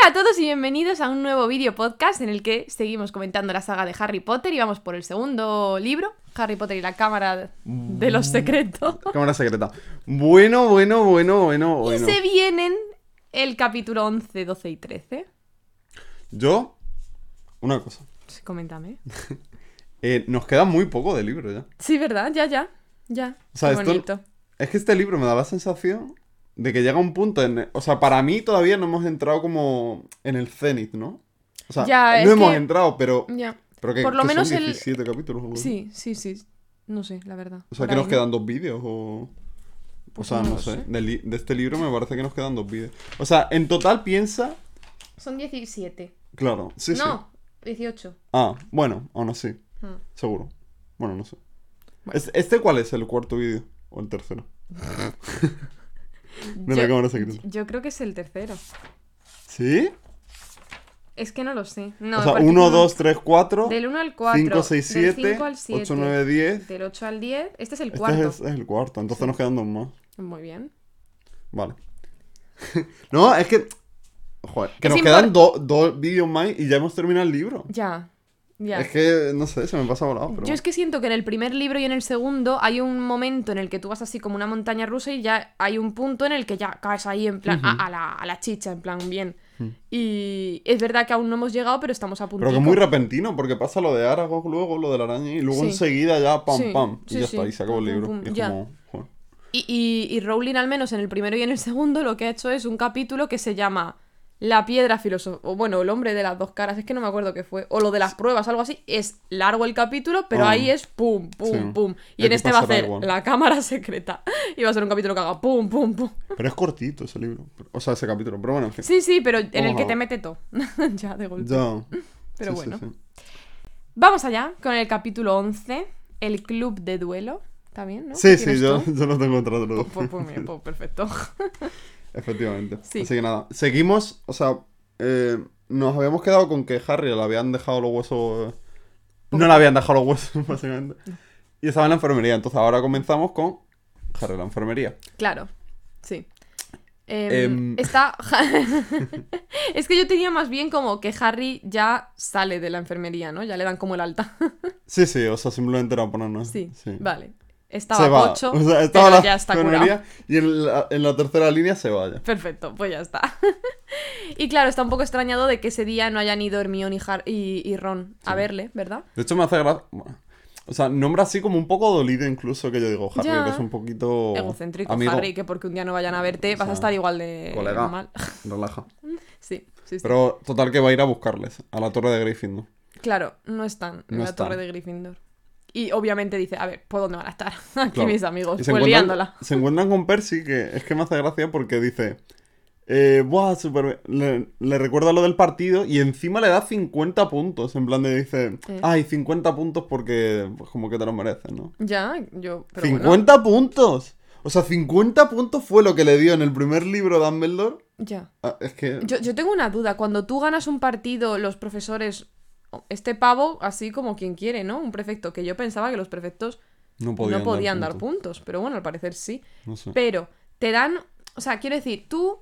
Hola a todos y bienvenidos a un nuevo vídeo podcast en el que seguimos comentando la saga de Harry Potter y vamos por el segundo libro, Harry Potter y la Cámara de los Secretos. Cámara secreta. Bueno, bueno, bueno, bueno, Y bueno. se vienen el capítulo 11, 12 y 13. Yo, una cosa. Sí, Coméntame. Eh, nos queda muy poco de libro ya. Sí, ¿verdad? Ya, ya. Ya. O sea, Qué esto- bonito. Es que este libro me da la sensación de que llega un punto en... O sea, para mí todavía no hemos entrado como en el cenit, ¿no? O sea, Ya, no hemos que- entrado, pero... Ya. pero que, por lo que menos son el- 17 capítulos. o. Sí, sí, sí. No sé, la verdad. O sea, Por que nos quedan dos vídeos o... O sea, no sé. sé. De, li- de este libro me parece que nos quedan dos vídeos. O sea, en total piensa... Son 17. Claro, sí, sí. no, 18. Ah, bueno, aún así. Ah. Seguro. Bueno, no sé. Bueno. Es- ¿Este cuál es? ¿El cuarto vídeo? ¿O el tercero? De la Yo- cámara secreta. Yo creo que es el tercero. ¿Sí? Es que no lo sé. No, o sea, porque 1, no- 2, 3, 4, Del 1 al 4. 5, 6, 7, 8, 9, 10. Del 8 al 10. Este es el Este cuarto. es, es el cuarto, entonces nos quedan dos más. Muy bien. Vale. no, es que... Joder, que Es nos quedan do- dos vídeos más y ya hemos terminado el libro. Ya. Ya. Es que, no sé, se me pasa volado, pero... Yo es que siento que en el primer libro y en el segundo hay un momento en el que tú vas así como una montaña rusa y ya hay un punto en el que ya caes ahí en plan a, a la, a la chicha, en plan bien. Y es verdad que aún no hemos llegado, pero estamos a punto. Pero que muy repentino, porque pasa lo de Aragog luego, lo de la araña, y luego Sí. enseguida ya pam Sí, pam. Y ya está, y se acabó el Pum, libro. pum, y es ya. como... joder. Y, y, y Rowling, al menos en el primero y en el segundo, lo que ha hecho es un capítulo que se llama La piedra filosofal. O bueno, el hombre de las dos caras, es que no me acuerdo qué fue. O lo de las pruebas, algo así. Es largo el capítulo, pero Ah. ahí es pum, pum, Sí. pum. Y en este va a hacer igual. la cámara secreta. Y va a ser un capítulo que haga pum, pum, pum. Pero es cortito ese libro. O sea, ese capítulo. Pero bueno, en fin. Sí, sí, pero en el que te mete todo. ya, de golpe. Ya. Pero Sí, bueno. sí. Vamos allá con el capítulo 11, el club de duelo. ¿Está bien, no? Sí, ¿Qué sí, yo, yo lo tengo tratado. Pues, pues, pues, pues, perfecto. Efectivamente. Sí. Así que nada. Seguimos, o sea, eh, nos habíamos quedado con que Harry le habían dejado los huesos. eh, No le habían dejado los huesos, básicamente. Y estaba en la enfermería. Entonces ahora comenzamos con Harry en la enfermería. Claro, sí. Em, Em. Está. es que yo tenía más bien como que Harry ya sale de la enfermería, ¿no? Ya le dan como el alta. Sí, sí, o sea, simplemente era ponernos. sí, sí. vale. Se Estaba va. pocho, O sea, estaba pero la ya está curado. y en la, en la tercera línea se vaya. Perfecto, pues ya está. y claro, está un poco extrañado de que ese día no hayan ido Hermione y, Har- y, y Ron a verle, ¿verdad? De hecho, me hace gracia. O sea, nombra así como un poco dolido incluso que yo digo, Harry, Ya. que es un poquito. Egocéntrico, amigo. Harry, que porque un día no vayan a verte vas a estar igual de Colega, mal. relaja. sí, sí, sí. Pero total que va a ir a buscarles a la torre de Gryffindor. Claro, no están en la están. torre de Gryffindor. Y obviamente dice, a ver, ¿por dónde van a estar? Aquí Claro. mis amigos, pues liándola. se encuentran con Percy, que es que me hace gracia porque dice. Eh, buah, bien". Le, le recuerda lo del partido y encima le da 50 puntos. En plan de dice, Eh. ay, 50 puntos porque pues, como que te lo mereces, ¿no? Ya, yo... Pero ¡50 bueno, puntos! O sea, 50 puntos fue lo que le dio en el primer libro Dumbledore. ya. Ah, es que... Yo, yo tengo una duda. Cuando tú ganas un partido, los profesores... Este pavo, así como quien quiere, ¿no? Un prefecto, que yo pensaba que los prefectos no podían, no podían dar, puntos. puntos. Pero bueno, al parecer sí. No sé. Pero te dan... O sea, quiero decir, tú...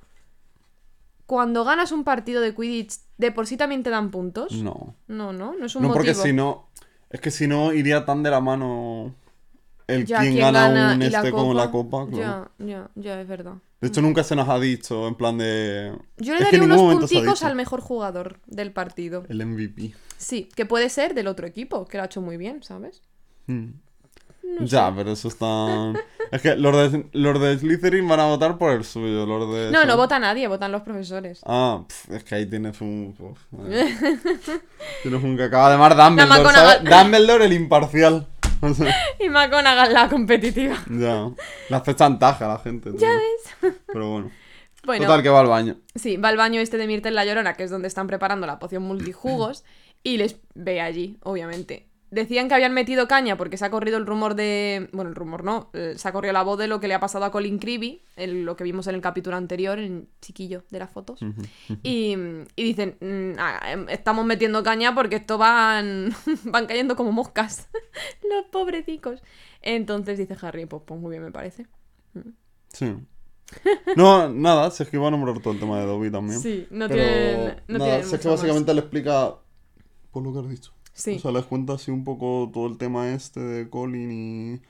Cuando ganas un partido de Quidditch, ¿de por sí también te dan puntos? No. No, no, no es un No, motivo. porque si no... Es que si no iría tan de la mano el Ya, quien ¿quién gana, gana un y la este con la copa? claro. Ya, ya, ya, es verdad. De hecho, nunca se nos ha dicho en plan de... Yo le daría unos punticos al mejor jugador del partido. El MVP. Sí, que puede ser del otro equipo, que lo ha hecho muy bien, ¿sabes? Hmm. ya, pero eso está... es que los de, los de Slytherin van a votar por el suyo. Los de... No, no vota nadie, votan los profesores. Ah, pf, es que ahí tienes un... tienes un cacao. Además, Dumbledore, McGonagall. ¿sabes? Dumbledore el imparcial. Y McGonagall la competitiva. ya. Le hace chantaje a la gente. Ya ves. Pero bueno. Bueno, Total, que va al baño. sí, va al baño este de Myrtle la Llorona, que es donde están preparando la poción multijugos, y les ve allí, obviamente. Decían que habían metido caña porque se ha corrido el rumor de. Bueno, el rumor no. eh, Se ha corrido la voz de lo que le ha pasado a Colin Creevy, el- lo que vimos en el capítulo anterior, en chiquillo de las fotos. Y, y dicen: "Mm, ah, em, Estamos metiendo caña porque esto van. van cayendo como moscas. Los pobrecicos. Entonces dice Harry: Pues, pues muy bien, me parece. Sí. No, nada, si es que iba a nombrar todo el tema de Dobby también. Sí, no Pero tienen. No nada, tienen si es que básicamente le explica por lo que has dicho. Sí. O sea, les cuenta así un poco todo el tema este de Colin y...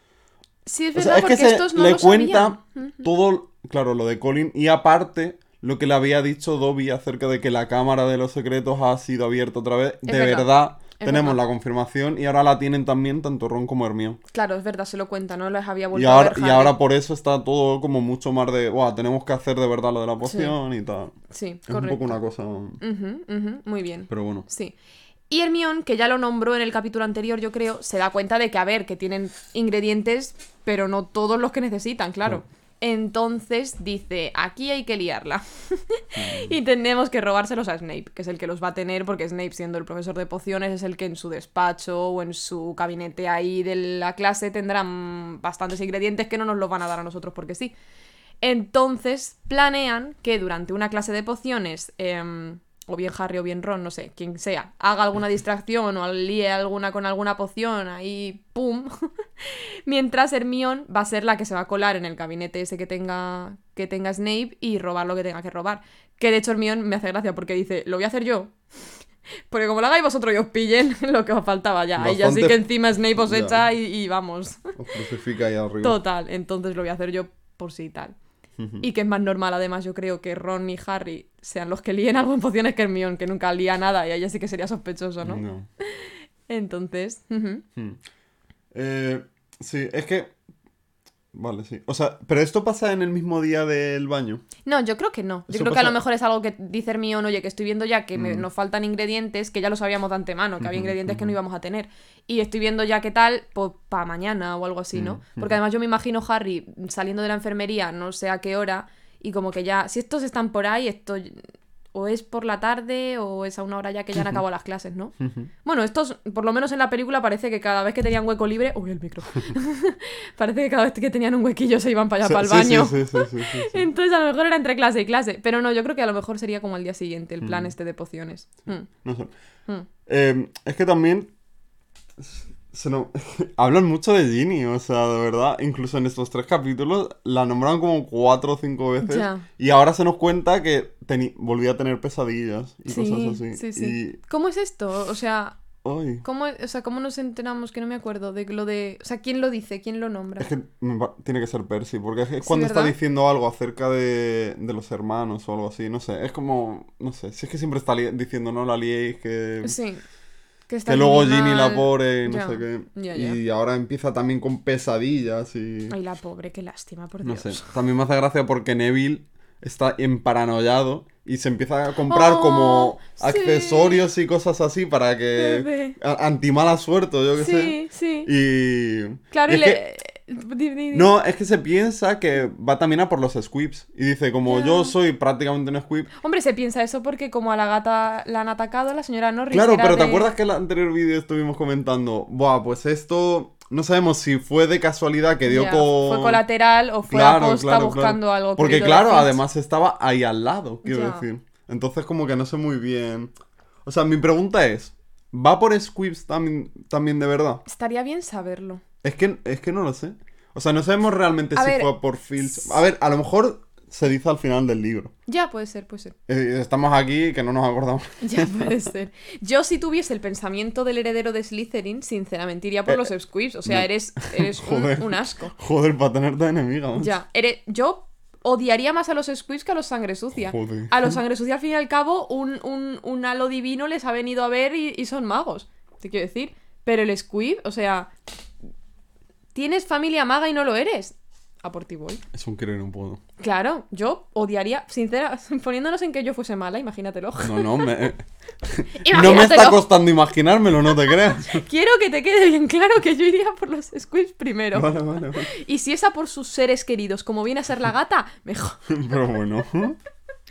Sí, es O verdad, sea, es que porque se estos no le lo cuenta sabían. Todo, claro, lo de Colin y aparte lo que le había dicho Dobby acerca de que la cámara de los secretos ha sido abierta otra vez. Es de verdad, verdad, tenemos verdad. la confirmación y ahora la tienen también tanto Ron como Hermione. Claro, es verdad, se lo cuenta, no les había Y vuelto ahora, a ver y ahora por eso está todo como mucho más de, Buah, tenemos que hacer de verdad lo de la poción y tal. Sí, Es un correcto. poco una cosa... Ujú, ujú, muy bien. Pero bueno. Sí. Y Hermione, que ya lo nombró en el capítulo anterior, yo creo, se da cuenta de que, a ver, que tienen ingredientes, pero no todos los que necesitan, claro. Entonces dice, aquí hay que liarla. y tenemos que robárselos a Snape, que es el que los va a tener, porque Snape, siendo el profesor de pociones, es el que en su despacho o en su gabinete ahí de la clase tendrán bastantes ingredientes que no nos los van a dar a nosotros porque sí. Entonces planean que durante una clase de pociones, em, o bien Harry o bien Ron, no sé, quien sea, haga alguna distracción o líe alguna con alguna poción, ahí ¡pum! Mientras Hermione va a ser la que se va a colar en el gabinete ese que tenga, que tenga Snape y robar lo que tenga que robar. Que de hecho Hermione me hace gracia porque dice, lo voy a hacer yo. Porque como lo hagáis vosotros y os pillen, lo que os faltaba ya. Y ya sí Bastante- que encima Snape os echa y, y vamos. Os crucifica ahí arriba. Total, entonces lo voy a hacer yo por si tal. Y que es más normal, además, yo creo que Ron y Harry sean los que líen algo en pociones que Hermione, que nunca lía nada y a ella sí que sería sospechoso, ¿no? No. Entonces. Hmm. Eh, sí, es que... Vale, sí. O sea, pero esto pasa en el mismo día del baño. no, yo creo que no. Yo creo que a lo mejor es algo que dice Hermione, oye, que estoy viendo ya que me- Mm. nos faltan ingredientes, que ya lo sabíamos de antemano, que había ingredientes que no íbamos a tener. Y estoy viendo ya qué tal, pues para mañana o algo así, ¿no? Mm, Porque ujú. además yo me imagino Harry saliendo de la enfermería, no sé a qué hora, y como que ya, si estos están por ahí, esto o es por la tarde o es a una hora ya que ya han acabado las clases, ¿no? Bueno, estos, por lo menos en la película, parece que cada vez que tenían hueco libre. Uy, el micro. parece que cada vez que tenían un huequillo se iban para allá, para el baño. Sí, sí, sí, sí, sí. Entonces a lo mejor era entre clase y clase. Pero no, yo creo que a lo mejor sería como al día siguiente, el plan Mm. este de pociones. Mm, No sé. mm. Eh, es que también se no- hablan mucho de Ginny, o sea, de verdad, incluso en estos tres capítulos la nombraron como cuatro o cinco veces Ya. y ahora se nos cuenta que teni- volvía a tener pesadillas y Sí, cosas así. sí, sí. ¿Cómo es esto? O sea, ¿cómo, o sea, ¿cómo nos enteramos? Que no me acuerdo de lo de... O sea, ¿quién lo dice? ¿Quién lo nombra? es que tiene que ser Percy, porque es Sí, cuando está diciendo algo acerca de, de los hermanos o algo así, no sé, es como, no sé, si es que siempre está diciendo no la liéis, que... Sí. Que, está Que luego Ginny la pobre, no Ya, sé qué. ya, ya. Y ahora empieza también con pesadillas y... Ay, la pobre, qué lástima, por No Dios. sé. También me hace gracia porque Neville está emparanoiado y se empieza a comprar Oh, como sí. accesorios y cosas así para que... Bebé. a- Anti-mala suerte, yo qué sé. Sí, sí. Y... Claro, y y le... que-. No, es que se piensa que va también a por los squibs. Y dice, como yo soy prácticamente un squib... Hombre, se piensa eso porque como a la gata la han atacado, la señora Norris Claro, pero ¿te acuerdas que en el anterior vídeo estuvimos comentando? Buah, pues esto... No sabemos si fue de casualidad que dio con... Fue colateral o fue Claro, aposta claro, buscando claro. algo. Porque claro, además estaba ahí al lado, quiero decir. Entonces como que no sé muy bien. O sea, mi pregunta es, ¿va por Squibs también, también de verdad? Estaría bien saberlo. Es que, es que no lo sé. O sea, no sabemos realmente A si ver, fue por Filch. A ver, a lo mejor se dice al final del libro. Ya, puede ser, puede ser. Eh, estamos aquí que no nos acordamos. Ya puede ser. Yo si tuviese el pensamiento del heredero de Slytherin, sinceramente iría por Eh, los Squibs. O sea, no. eres, eres un, Joder. un asco. Joder, para tenerte de enemiga. macho. Ya, eres, yo odiaría más a los Squibs que a los Sangre Sucia. Joder. A los Sangre Sucia, al fin y al cabo, un, un, un halo divino les ha venido a ver y, y son magos. Te quiero decir. Pero el Squib, o sea... Tienes familia maga y no lo eres. A por ti voy. Es un querer un puedo. Claro, yo odiaría, sincera, poniéndonos en que yo fuese mala, imagínatelo. No, no, me... no me está costando imaginármelo, no te creas. Quiero que te quede bien claro que yo iría por los squibs primero. Vale, vale, vale. Y si es a por sus seres queridos, como viene a ser la gata, mejor. Pero bueno.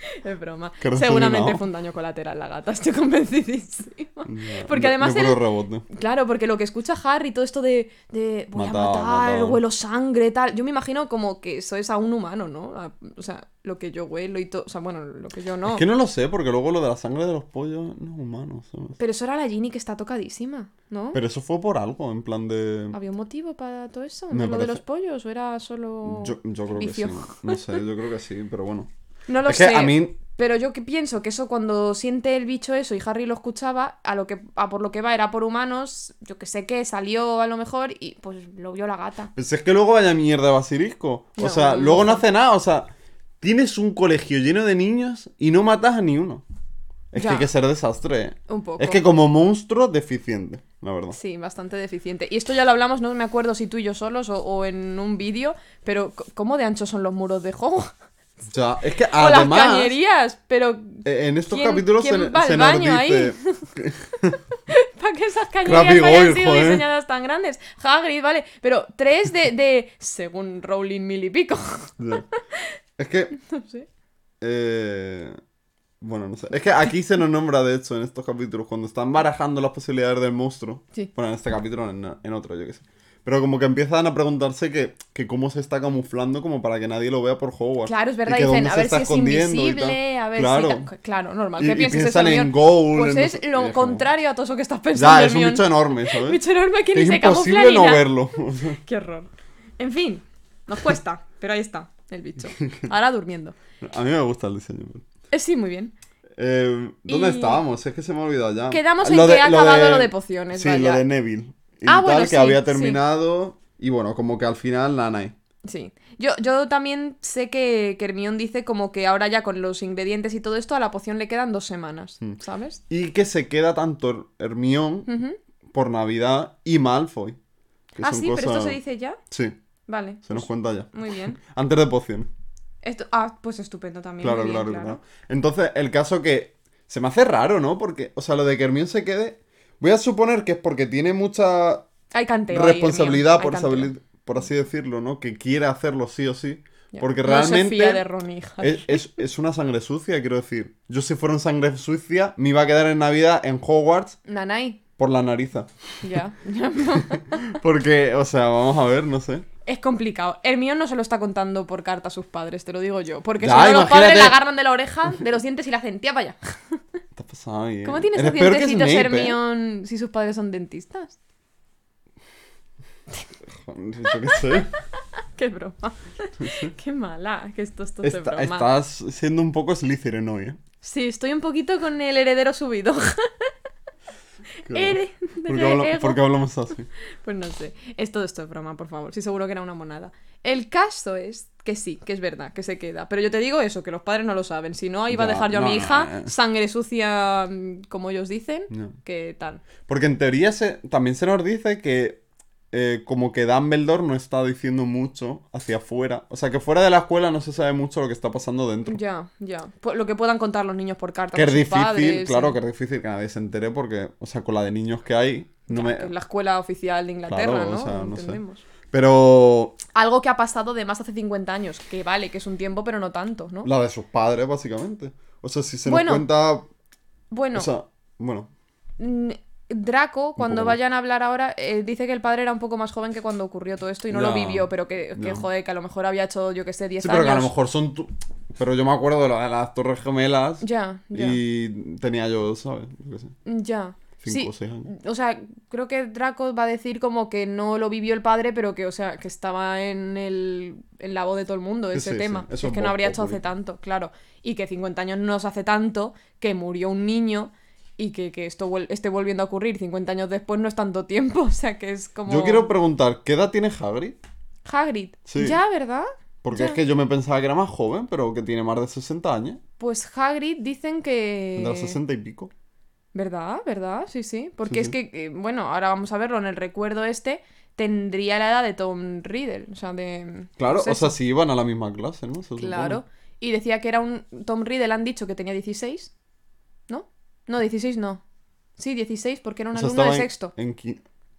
Es broma. Seguramente fue un daño colateral la gata, estoy convencidísima. Porque de- además de puro el- rebote. Claro, porque lo que escucha Harry, todo esto de, de voy a matar, huelo sangre, tal. Yo me imagino como que eso es a un humano, ¿no? A- O sea, lo que yo huelo y todo. O sea, bueno, lo que yo no. Es que no lo sé, porque luego lo de la sangre de los pollos no es humano. ¿sabes? Pero eso era la Ginny que está tocadísima, ¿no? Pero eso fue por algo, en plan de... ¿Había un motivo para todo eso? ¿De lo de los pollos? ¿O era solo.? Yo, yo creo vicio? que sí. No sé, yo creo que sí, pero bueno. No lo es sé. que a mí... Pero yo que pienso que eso cuando siente el bicho eso y Harry lo escuchaba, a lo que a por lo que va era por humanos, yo que sé qué, salió a lo mejor y pues lo vio la gata. Pues es que luego vaya mierda de basilisco. O No, sea, no, luego no no. hace nada. O sea, tienes un colegio lleno de niños y no matas a ni uno. Es que hay que ser desastre, ¿eh? Un poco. Es que como monstruo, deficiente, la verdad. Sí, bastante deficiente. Y esto ya lo hablamos, no me acuerdo si tú y yo solos o, o en un vídeo, pero ¿cómo de anchos son los muros de Hogwarts? O sea, es que o las además... cañerías, pero eh, En estos ¿Quién- capítulos quién se, se nos dice... para que esas cañerías Crappy hayan sido joder. diseñadas tan grandes. Hagrid, vale, pero tres de, de según Rowling, mil y pico. Es que... no sé. eh, Bueno, no sé. Es que aquí se nos nombra, de hecho, en estos capítulos, cuando están barajando las posibilidades del monstruo. Sí. Bueno, en este capítulo, en, en otro, yo qué sé. Pero como que empiezan a preguntarse que, que cómo se está camuflando como para que nadie lo vea por Hogwarts. Claro, es Y verdad, que dicen, a ver si es y invisible, a ver claro. si... Claro, normal. Y- ¿Qué y piensas piensan en? Goal, Pues en no es sé- lo y contrario a todo eso que estás pensando, Ya, es un bicho enorme, ¿sabes? Bicho enorme que ni se camufla imposible no verlo. Qué horror. En fin, nos cuesta, pero ahí está, el bicho. Ahora durmiendo. a mí me gusta el diseño. Eh, sí, muy bien. Eh, ¿Dónde Y- estábamos? Es que se me ha olvidado ya. Quedamos en Lo que de- ha lo acabado de- lo de pociones, Sí, vaya. lo de Neville. Y Ah, tal, bueno, que sí, había sí. terminado. Y bueno, como que al final Nanay. Sí. Yo, yo también sé que, que Hermione dice como que ahora ya con los ingredientes y todo esto a la poción le quedan dos semanas, Mm. ¿sabes? Y que se queda tanto Hermión por Navidad y Malfoy. Ah, sí, pero esto se dice ya. Sí, Vale. se nos cuenta ya. Muy bien. Antes de pociones. Esto, ah, pues estupendo también. Claro, bien, claro, claro. Entonces, el caso que se me hace raro, ¿no? Porque, o sea, lo de que Hermione se quede. Voy a suponer que es porque tiene mucha Hay canteo responsabilidad, por, por así decirlo, ¿no? Que quiere hacerlo sí o sí. Porque No se realmente fía de es, es- es una sangre sucia, quiero decir. Yo si fuera una sangre sucia, me iba a quedar en Navidad en Hogwarts Nanay. por la nariza. Ya. ya. Porque, o sea, vamos a ver, no sé. Es complicado. Hermione no se lo está contando por carta a sus padres, te lo digo yo. Porque Ya, si no, los padres la agarran de la oreja, de los dientes y la hacen, tía, vaya. ¿Qué te ha pasado ahí? ¿Cómo tiene Eres esos dientecitos Snape, ¿eh? Hermione si sus padres son dentistas? Yo qué sé. Qué broma. Qué mala. Que esto, esto Está- broma. estás siendo un poco Slytherin hoy, ¿eh? Sí, estoy un poquito con el heredero subido. Heredero ¿Por qué, habla- ego. por qué hablamos así? Pues no sé. Es todo esto es broma, por favor. Sí, seguro que era una monada. El caso es que sí, que es verdad, que se queda. Pero yo te digo eso, que los padres no lo saben. Si no, iba a dejar yo a mi no, hija eh. sangre sucia, mm, como ellos dicen, que tal. Porque en teoría se, también se nos dice que eh, como que Dumbledore no está diciendo mucho hacia afuera. O sea, que fuera de la escuela no se sabe mucho lo que está pasando dentro. Ya, ya. Lo que puedan contar los niños por carta. Que es difícil, padres, claro, que es difícil que nadie se entere porque, o sea, con la de niños que hay, no me... que es la escuela oficial de Inglaterra, Claro, o ¿no? sea, no sé. Entendemos. Pero Algo que ha pasado de más hace 50 años, que vale, que es un tiempo, pero no tanto, ¿no? la de sus padres, básicamente. O sea, si se Bueno, nos cuenta... Bueno, O sea, bueno, Draco, cuando vayan a hablar ahora, eh, dice que el padre era un poco más joven que cuando ocurrió todo esto y no lo vivió, pero que, que, joder, que a lo mejor había hecho, yo que sé, 10 sí, años. pero que a lo mejor son... tu- Pero yo me acuerdo de, las Torres Gemelas Ya, ya. y tenía yo, ¿sabes? Yo sé, Ya. cinco Sí, o seis años. o sea, creo que Draco va a decir como que no lo vivió el padre, pero que, o sea, que estaba en el en la voz de todo el mundo ese sí, tema. sí, Si eso es es que no habría hecho hace tanto, claro. Y que 50 años no se hace tanto, que murió un niño y que, que esto vuel- esté volviendo a ocurrir 50 años después no es tanto tiempo, o sea, que es como... Yo quiero preguntar, ¿qué edad tiene Hagrid? Hagrid. Sí. Ya, ¿verdad? Porque Ya. es que yo me pensaba que era más joven, pero que tiene más de 60 años. Pues Hagrid dicen que... Tendrá 60 y pico. ¿Verdad? ¿Verdad? Sí, sí. Porque Sí, es que, eh, bueno, ahora vamos a verlo en el recuerdo este, tendría la edad de Tom Riddle. O sea, de... Claro, pues o sea, si iban a la misma clase, ¿no? Se supone. Claro. Y decía que era un... Tom Riddle han dicho que tenía 16. ¿No? No, 16 no. Sí, 16 porque era un O sea, de en- sexto. en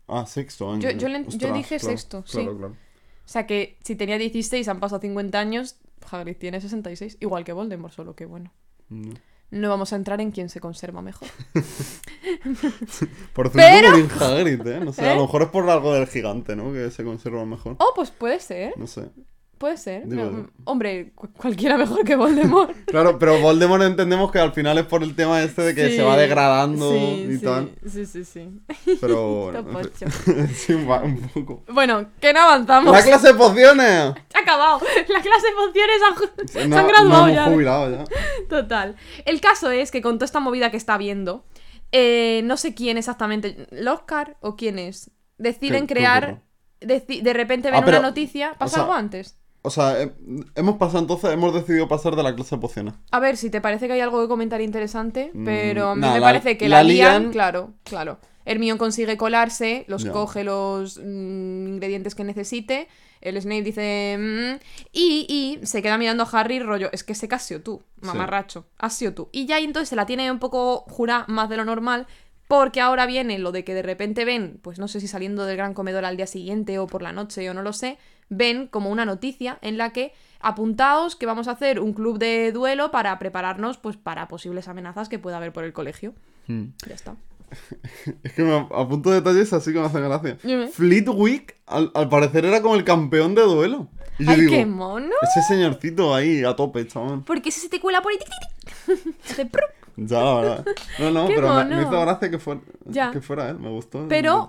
Ah, sexto año. Yo- yo le- yo dije claro, sexto, sí. Claro. O sea que si tenía 16, han pasado 50 años, Hagrid tiene 66. Igual que Voldemort, solo que bueno. No. No vamos a entrar en quién se conserva mejor. Por Pero- cierto, por Hagrid, ¿eh? No sé, a ¿Eh? lo mejor es por algo del gigante, ¿no? Que se conserva mejor. Oh, pues puede ser. No sé. Puede ser. No, hombre, cu- cualquiera mejor que Voldemort. Claro, pero Voldemort entendemos que al final es por el tema este de que Sí, se va degradando sí, y sí, tal. Sí, sí, sí. Pero bueno. sí, un poco. Bueno, que no avanzamos. ¡La clase de pociones! Se ha acabado. La clase de pociones han, se No, han no graduado hemos ya. jubilado ya. Total. El caso es que con toda esta movida que está viendo, eh, no sé quién exactamente, ¿el Oscar o quién es? Deciden ¿Qué- qué crear. deci- de repente ven Ah, pero- una noticia. ¿Pasa sea- algo antes? O sea, eh, hemos pasado entonces, hemos decidido pasar de la clase de pociones. A ver, si te parece que hay algo que comentar interesante, Mm, pero a mí me la- parece que la la, lían, lían- Claro, claro. Hermione consigue colarse, los coge los mm, ingredientes que necesite. El Snape dice. mm, y, y se queda mirando a Harry, rollo. Es que sé que has sido tú, mamarracho. Has sido tú. Y ya entonces se la tiene un poco jurada más de lo normal. Porque ahora viene lo de que de repente ven, pues no sé si saliendo del gran comedor al día siguiente o por la noche o no lo sé, ven como una noticia en la que apuntaos que vamos a hacer un club de duelo para prepararnos pues para posibles amenazas que pueda haber por el colegio. Hmm. Ya está. Es que me apunto detalles así que me hacen gracia. Dime. Flitwick, al, al parecer, era como el campeón de duelo. Y yo ¡Ay, digo, qué mono! ese señorcito ahí a tope, chaval. Porque ese se te cuela por ahí. Ya, la verdad. No, no, ¡Qué pero me, me hizo gracia que fuera, Ya. que fuera él, me gustó. Pero,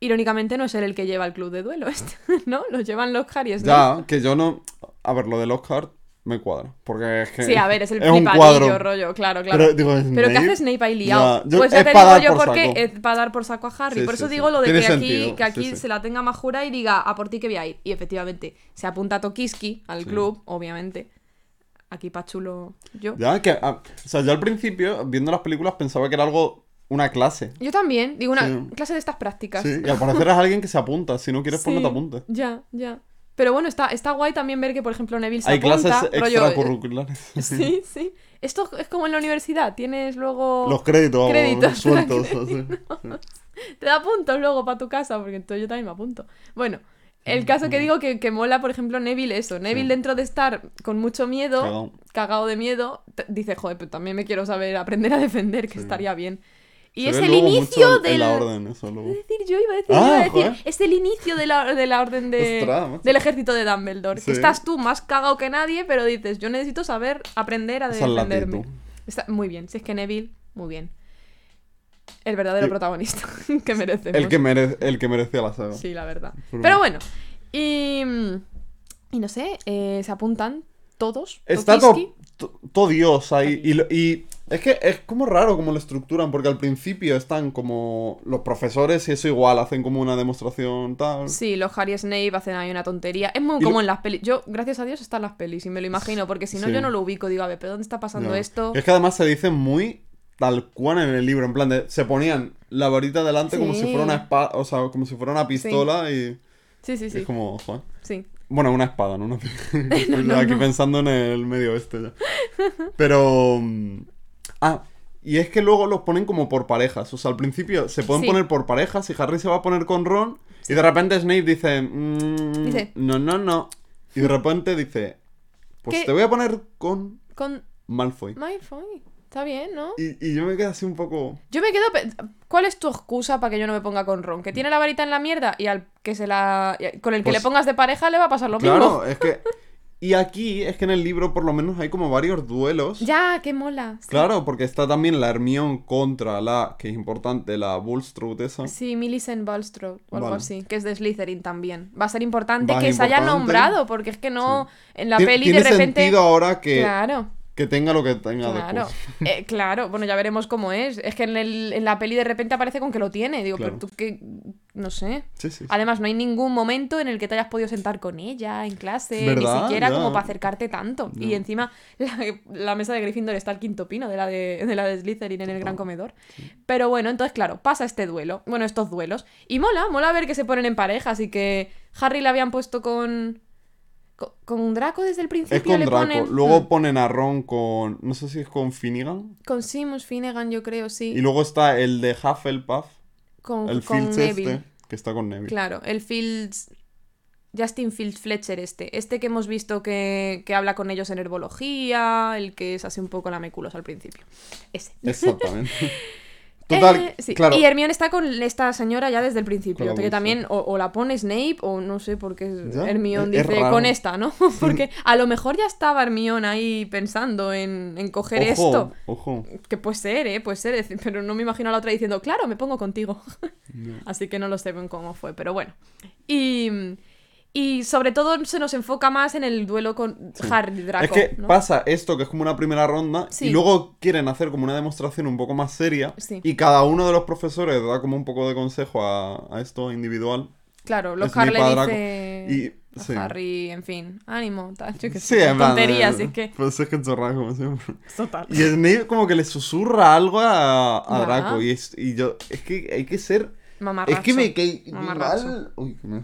irónicamente, no es él el que lleva el club de duelo, este, ¿no? Lo llevan los Harry Snape. Ya, que yo no. A ver, lo del Oscar me cuadra. Porque es que. Sí, a ver, es el flipadillo, cuadro. rollo, claro, claro. Pero, digo, Pero ¿qué hace Snape ahí liado? Ya, yo- pues ya es te digo yo por por qué saco. es para dar por saco a Harry. Sí, por eso sí, digo sí. lo de que aquí, que aquí se la tenga más jura y diga a por ti que voy a ir. Y efectivamente, se apunta a Tokiski al club, obviamente. Aquí pa' chulo yo. Ya, que. ah, o sea, yo al principio, viendo las películas, pensaba que era algo. Una clase. Yo también, digo, una Sí. clase de estas prácticas. Sí, y al parecer es alguien que se apunta. Si no quieres, pues no Sí, te apuntes. Ya, ya. Pero bueno, está, está guay también ver que, por ejemplo, Neville se Hay apunta. clases rollo, extracurriculares. Sí, sí. Esto es como en la universidad. Tienes luego. Los créditos, vamos, Créditos, sueltos. créditos. así. Te da puntos luego para tu casa, porque entonces yo también me apunto. Bueno, el caso que digo que, que mola, por ejemplo, Neville, eso. Neville, Sí. dentro de estar con mucho miedo, cagado de miedo, dice, joder, pero también me quiero saber aprender a defender, que Sí. estaría bien. Y Se es el inicio. En la orden, eso luego. Iba a decir yo, iba a decir, Ah, iba a decir, es el inicio de la, de la orden de, Ostras, del ejército de Dumbledore. Sí. Que estás tú más cagado que nadie, pero dices, yo necesito saber aprender a defenderme. Está muy bien, si es que Neville, muy bien. El verdadero Y- protagonista que merecemos. El que, merece, el que merecía la saga. Sí, la verdad. Pero bueno. y, y no sé, eh, se apuntan todos. Está todo, todo Dios ahí. Y es que es como raro como lo estructuran, porque al principio están como los profesores y eso igual hacen como una demostración tal. Sí, los Harry Snape hacen ahí una tontería. Es muy Y lo- en las pelis. Yo, gracias a Dios, están las pelis y me lo imagino, porque si no, Sí. yo no lo ubico. Digo, a ver, ¿pero dónde está pasando esto? Es que además se dice muy tal cual en el libro, en plan de se ponían la varita delante como si fuera una espada, o sea, como si fuera una pistola y Sí, sí, y sí. es como, joder. Sí. Bueno, una espada, ¿no? Una... Estoy aquí pensando en el medio oeste ya. Pero... Ah, y es que luego los ponen como por parejas. O sea, al principio se pueden Sí. poner por parejas y Harry se va a poner con Ron y de repente Snape dice... mm, Dice- No, no, no. Y de repente dice... Pues ¿Qué? te voy a poner con Con Malfoy. Malfoy. Está bien, ¿no? Y, y yo me quedé así un poco... Yo me quedo. pe- ¿Cuál es tu excusa para que yo no me ponga con Ron? Que tiene la varita en la mierda y al que se la. con el que Pues- le pongas de pareja le va a pasar lo Claro, mismo. es que... Y aquí es que en el libro por lo menos hay como varios duelos. Ya, qué mola. Sí. Claro, porque está también la Hermione contra la, que es importante, la Bulstrode esa. Sí, Millicent Bulstrode o algo Vale. así, que es de Slytherin también. Va a ser importante que se haya nombrado, porque es que no. En la Tien- peli Tiene de repente. sentido ahora que, Claro. Que tenga lo que tenga Claro, después. Eh, claro, bueno, ya veremos cómo es. Es que en, el- en la peli de repente aparece con que lo tiene. Digo, Claro. pero tú qué. No sé. Sí, sí. sí. Además, no hay ningún momento en el que te hayas podido sentar con ella en clase, ¿Verdad? ni siquiera Ya. como para acercarte tanto. Y encima, la, la mesa de Gryffindor está al quinto pino de la de, de la de Slytherin en el gran comedor. Pero bueno, entonces, claro, pasa este duelo. Bueno, estos duelos. Y mola, mola ver que se ponen en pareja. Así que Harry le habían puesto con. Con, con Draco desde el principio. Es con le Draco. ponen- Luego Mm. ponen a Ron con. No sé si es con Finnegan. Con Seamus Finnegan, yo creo, sí. Y luego está el de Hufflepuff. con, El con Neville. este. Que está con Neville. Claro, el Fields. Justin Field Fletcher este. Este que hemos visto que, que habla con ellos en herbología, el que es así un poco lameculos al principio. Ese. Exactamente. Total, Eh, sí. claro. Y Hermione está con esta señora ya desde el principio. Que también o, o la pone Snape o no sé por qué Hermione es- dice con esta, ¿no? Porque a lo mejor ya estaba Hermione ahí pensando en, en coger ojo, esto. ojo. Que puede ser, ¿eh? Puede ser, pero no me imagino a la otra diciendo, claro, me pongo contigo. Así que no lo sé bien cómo fue, pero bueno. Y, y sobre todo se nos enfoca más en el duelo con Harry Draco. es que ¿no? pasa esto, que es como una primera ronda, Sí. y luego quieren hacer como una demostración un poco más seria, Sí. y cada uno de los profesores da como un poco de consejo a, a esto individual. Claro, le a Draco. dice Y- a sí. Harry, en fin, ánimo, tal, yo qué Sí, sé, tonterías, es que... Pues es que chorrada como siempre. Total. Y Snape como que le susurra algo a, a. Draco, y, es- y yo, es que hay que ser... Mamarracho. Es que me Mamarracho. mal... Uy, que me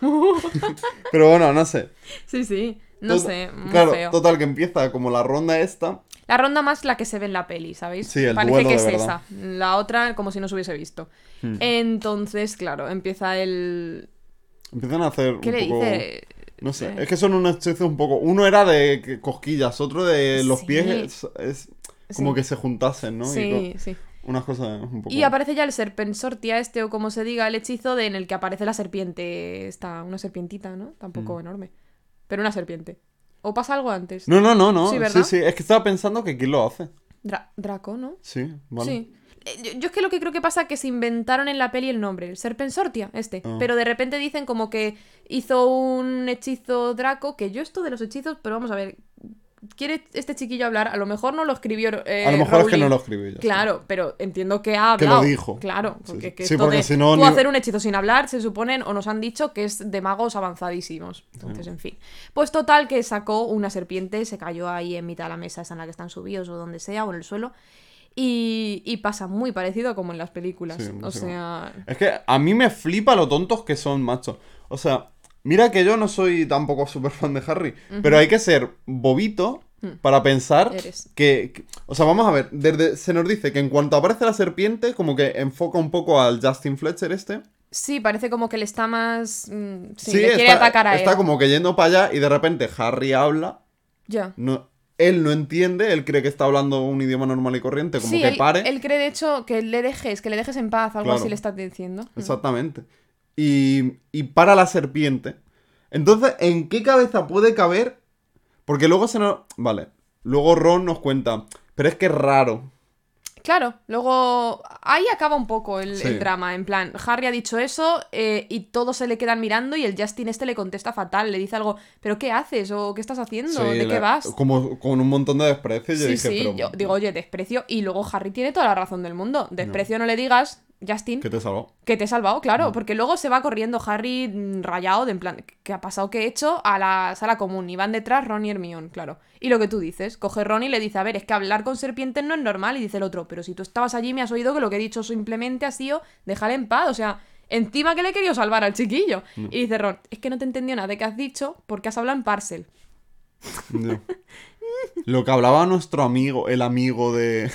Pero bueno, no sé. Sí, sí, no Tot- sé, muy Claro, feo. total, que empieza como la ronda esta. La ronda más la que se ve en la peli, ¿sabéis? Sí, el Parece duelo que de es verdad. esa. La otra, como si no se hubiese visto. Hmm. Entonces, claro, empieza el... Empiezan a hacer ¿Qué un le poco... dice? No sé, Eh. es que son unos hechizos un poco... Uno era de cosquillas, otro de los Sí. pies es, es como Sí. que se juntasen, ¿no? Sí, sí. Unas cosas un poco... Y aparece ya el serpensortia este, o como se diga, el hechizo de en el que aparece la serpiente. Esta, una serpientita, ¿no? Tampoco enorme. Pero una serpiente. ¿O pasa algo antes? Mm. No, no, no, no. Sí, Sí, ¿verdad? sí, Es que estaba pensando que quién lo hace. Dra- Draco, ¿no? Sí, vale. Sí. Eh, Yo, yo es que lo que creo que pasa es que se inventaron en la peli el nombre, el Serpensortia, este. Ah. Pero de repente dicen como que hizo un hechizo Draco, que yo esto de los hechizos, pero vamos a ver, quiere este chiquillo hablar, a lo mejor no lo escribió eh, A lo mejor es que no lo escribí yo. Claro, pero entiendo que ha Que lo hablado. dijo. Claro, porque, sí. que Sí, esto porque de si no, tú ni- hacer un hechizo sin hablar, se suponen o nos han dicho que es de magos avanzadísimos. Entonces, en fin. Pues total que sacó una serpiente, se cayó ahí en mitad de la mesa esa en la que están subidos o donde sea, o en el suelo. Y, y pasa muy parecido como en las películas. Sí, o sea, Es que a mí me flipa lo tontos que son, macho. O sea, mira que yo no soy tampoco súper fan de Harry, pero hay que ser bobito para pensar. Eres. que, que- O sea, vamos a ver, desde, se nos dice que en cuanto aparece la serpiente, como que enfoca un poco al Justin Fletcher este. sí, parece como que le está más. mm, sí, Sí, le quiere está, atacar a él. está como que yendo para allá y de repente Harry habla. Ya. No, él no entiende, él cree que está hablando un idioma normal y corriente, como sí, que él, pare. él cree de hecho que le dejes, que le dejes en paz, algo Claro. así le estás diciendo. Exactamente. Y, y para la serpiente. Entonces, ¿en qué cabeza puede caber? Porque luego se nos... Vale. Luego Ron nos cuenta. Pero es que es raro. Claro, luego ahí acaba un poco el, Sí. el drama. En plan, Harry ha dicho eso eh, y todos se le quedan mirando y el Justin este le contesta fatal. Le dice algo, ¿pero qué haces? ¿O qué estás haciendo? Sí, ¿De la- qué vas? Como con un montón de desprecio. Yo Sí, dije, sí, pero... yo digo, oye, desprecio. Y luego Harry tiene toda la razón del mundo. Desprecio no, le digas, Justin, ¿Qué te salvó? que te he salvado, claro. Porque luego se va corriendo Harry mm, rayado, de en plan, ¿qué ha pasado? ¿Qué he hecho? A la sala común. Y van detrás Ron y Hermione, claro. Y lo que tú dices, coge Ron y le dice, a ver, es que hablar con serpientes no es normal. Y dice el otro, pero si tú estabas allí me has oído que lo que he dicho simplemente ha sido dejar en paz. O sea, encima que le he querido salvar al chiquillo. Y dice Ron, es que no te entendió nada de que has dicho porque has hablado en parcel. No. Lo que hablaba nuestro amigo, el amigo de...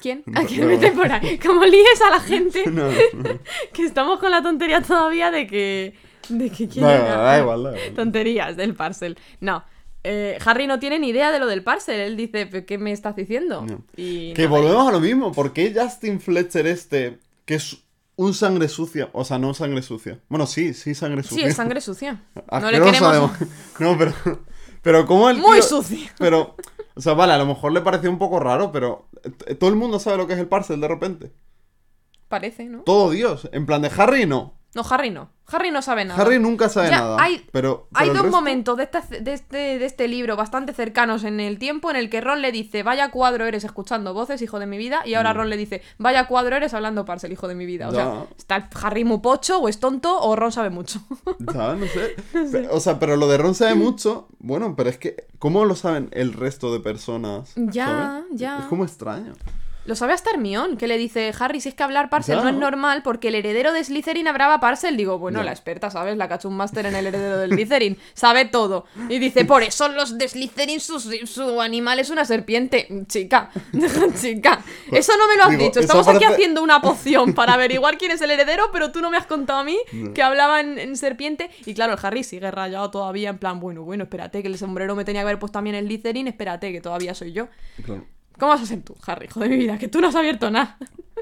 ¿Quién? No, ¿A quién no. mete por ahí? Como líes a la gente No, no, que estamos con la tontería todavía de que... De que quién da igual, da igual. Tonterías del parcel. No. Eh, Harry no tiene ni idea de lo del parcel. Él dice, "¿Pero ¿qué me estás diciendo? Y Que volvemos a lo mismo. ¿Por qué Justin Fletcher este, que es un sangre sucia, o sea, no sangre sucia? Bueno, sí, sí, sangre Sí, sucia. es sangre sucia. No le queremos... además. No, pero. Pero como el. Muy tío- sucia. Pero. O sea, vale, a lo mejor le pareció un poco raro, pero. Todo el mundo sabe lo que es el parcel de repente. Parece, ¿no? Todo Dios. En plan de Harry no. No, Harry no. Harry no sabe nada. Harry nunca sabe Ya, nada. hay- pero, Hay pero dos resto- momentos de este, de, este, de este libro bastante cercanos en el tiempo en el que Ron le dice, vaya cuadro eres escuchando voces, hijo de mi vida, y ahora Ron le dice, vaya cuadro eres hablando parcel, hijo de mi vida. O sea, Ya. está el Harry muy pocho, o es tonto, o Ron sabe mucho. Ya, no sé. O sea, pero lo de Ron sabe mucho. Bueno, pero es que. ¿Cómo lo saben el resto de personas? Ya, ya. Es como extraño. Lo sabe hasta Hermione, que le dice, Harry, si es que hablar Parcel no es normal porque el heredero de Slytherin hablaba Parcel. Digo, bueno, la experta, ¿sabes? La que ha hecho un máster en el heredero del Slytherin. Sabe todo. Y dice, por eso los de Slytherin, su, su animal es una serpiente. Chica, chica. Eso no me lo has Digo, dicho. Estamos aquí haciendo una poción para averiguar quién es el heredero, pero tú no me has contado a mí que hablaba en, en serpiente. Y claro, el Harry sigue rayado todavía en plan, bueno, bueno, espérate, que el sombrero me tenía que haber puesto también el Slytherin, espérate, que todavía soy yo. Claro. ¿Cómo vas a ser tú, Harry, hijo de mi vida? Que tú no has abierto nada.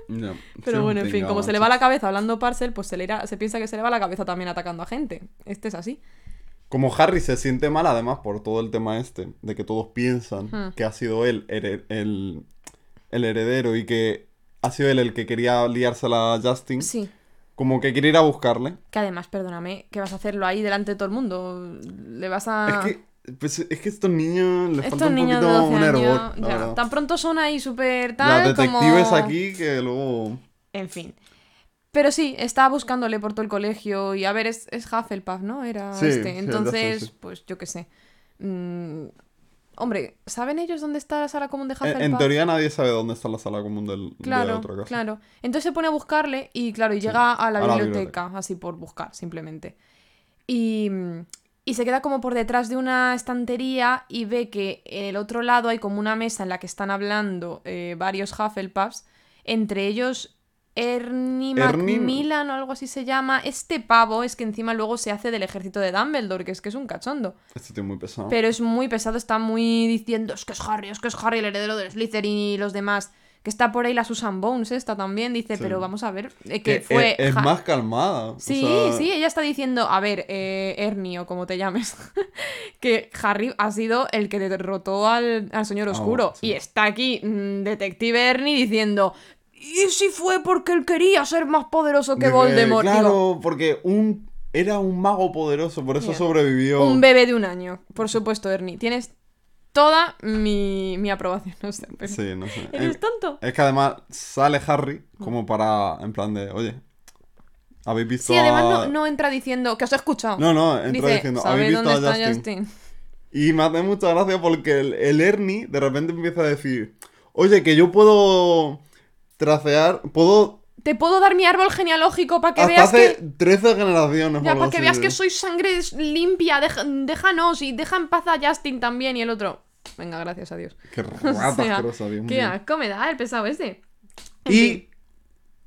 Ya. Pero bueno, en fin, como se le va la cabeza hablando Parcel, pues se, le irá- se piensa que se le va la cabeza también atacando a gente. Este es así. Como Harry se siente mal, además, por todo el tema este, de que todos piensan Hmm. que ha sido él here- el, el heredero y que ha sido él el que quería liársela a Justin, Sí. como que quiere ir a buscarle. Que además, perdóname, que vas a hacerlo ahí delante de todo el mundo. Le vas a... Es que, pues, es que estos niños les. Estos falta un niños de poquito 12 un ya, tan pronto son ahí súper tal detectives como... aquí que luego... En fin. Pero sí, estaba buscándole por todo el colegio y a ver, es, es Hufflepuff, ¿no? Era Sí, este. Entonces, sí. pues yo qué sé. Mm, hombre, ¿saben ellos dónde está la sala común de Hufflepuff? en teoría nadie sabe dónde está la sala común del, de Claro, otra casa. claro. Entonces se pone a buscarle y claro, y llega a la a la biblioteca, así por buscar, simplemente. Y, y se queda como por detrás de una estantería y ve que en el otro lado hay como una mesa en la que están hablando eh, varios Hufflepuffs, entre ellos Ernie Ernie- Macmillan o algo así se llama. Este pavo es que encima luego se hace del ejército de Dumbledore, que es que es un cachondo. Este tío es muy pesado. Pero es muy pesado, está muy diciendo, es que es Harry, es que es Harry el heredero del Slytherin y los demás. Que está por ahí la Susan Bones, esta también, dice, Sí. pero vamos a ver, eh, que Que fue... es, más calmada. o Sí, sea, sí, ella está diciendo, a ver, eh, Ernie o como te llames, que Harry ha sido el que derrotó al, al señor Ah, oscuro. sí. Y está aquí, mm, detective Ernie, diciendo, ¿y si fue porque él quería ser más poderoso que de Voldemort? Digo, Claro, porque un era un mago poderoso, por eso sobrevivió. un bebé de un año, por supuesto, Ernie. Tienes toda mi, mi aprobación, no sé, pero... Sí, no sé. ¿Eres Es, tonto? es que además sale Harry como para, en plan de, oye, ¿habéis visto Sí, además no, a- no entra diciendo que os he escuchado. No, no, entra Dice, diciendo, ¿sabéis ¿habéis visto dónde a está Justin? Y me hace mucha gracia porque el, el Ernie de repente empieza a decir, oye, que yo puedo tracear, puedo... Te puedo dar mi árbol genealógico para que hasta veas hace que... 13 generaciones. Ya, para que veas que soy sangre limpia, déjanos y deja en paz a Justin también y el otro. Venga, gracias a Dios. Qué O rata sea, asquerosa, Dios Qué asco me da el pesado este. En fin.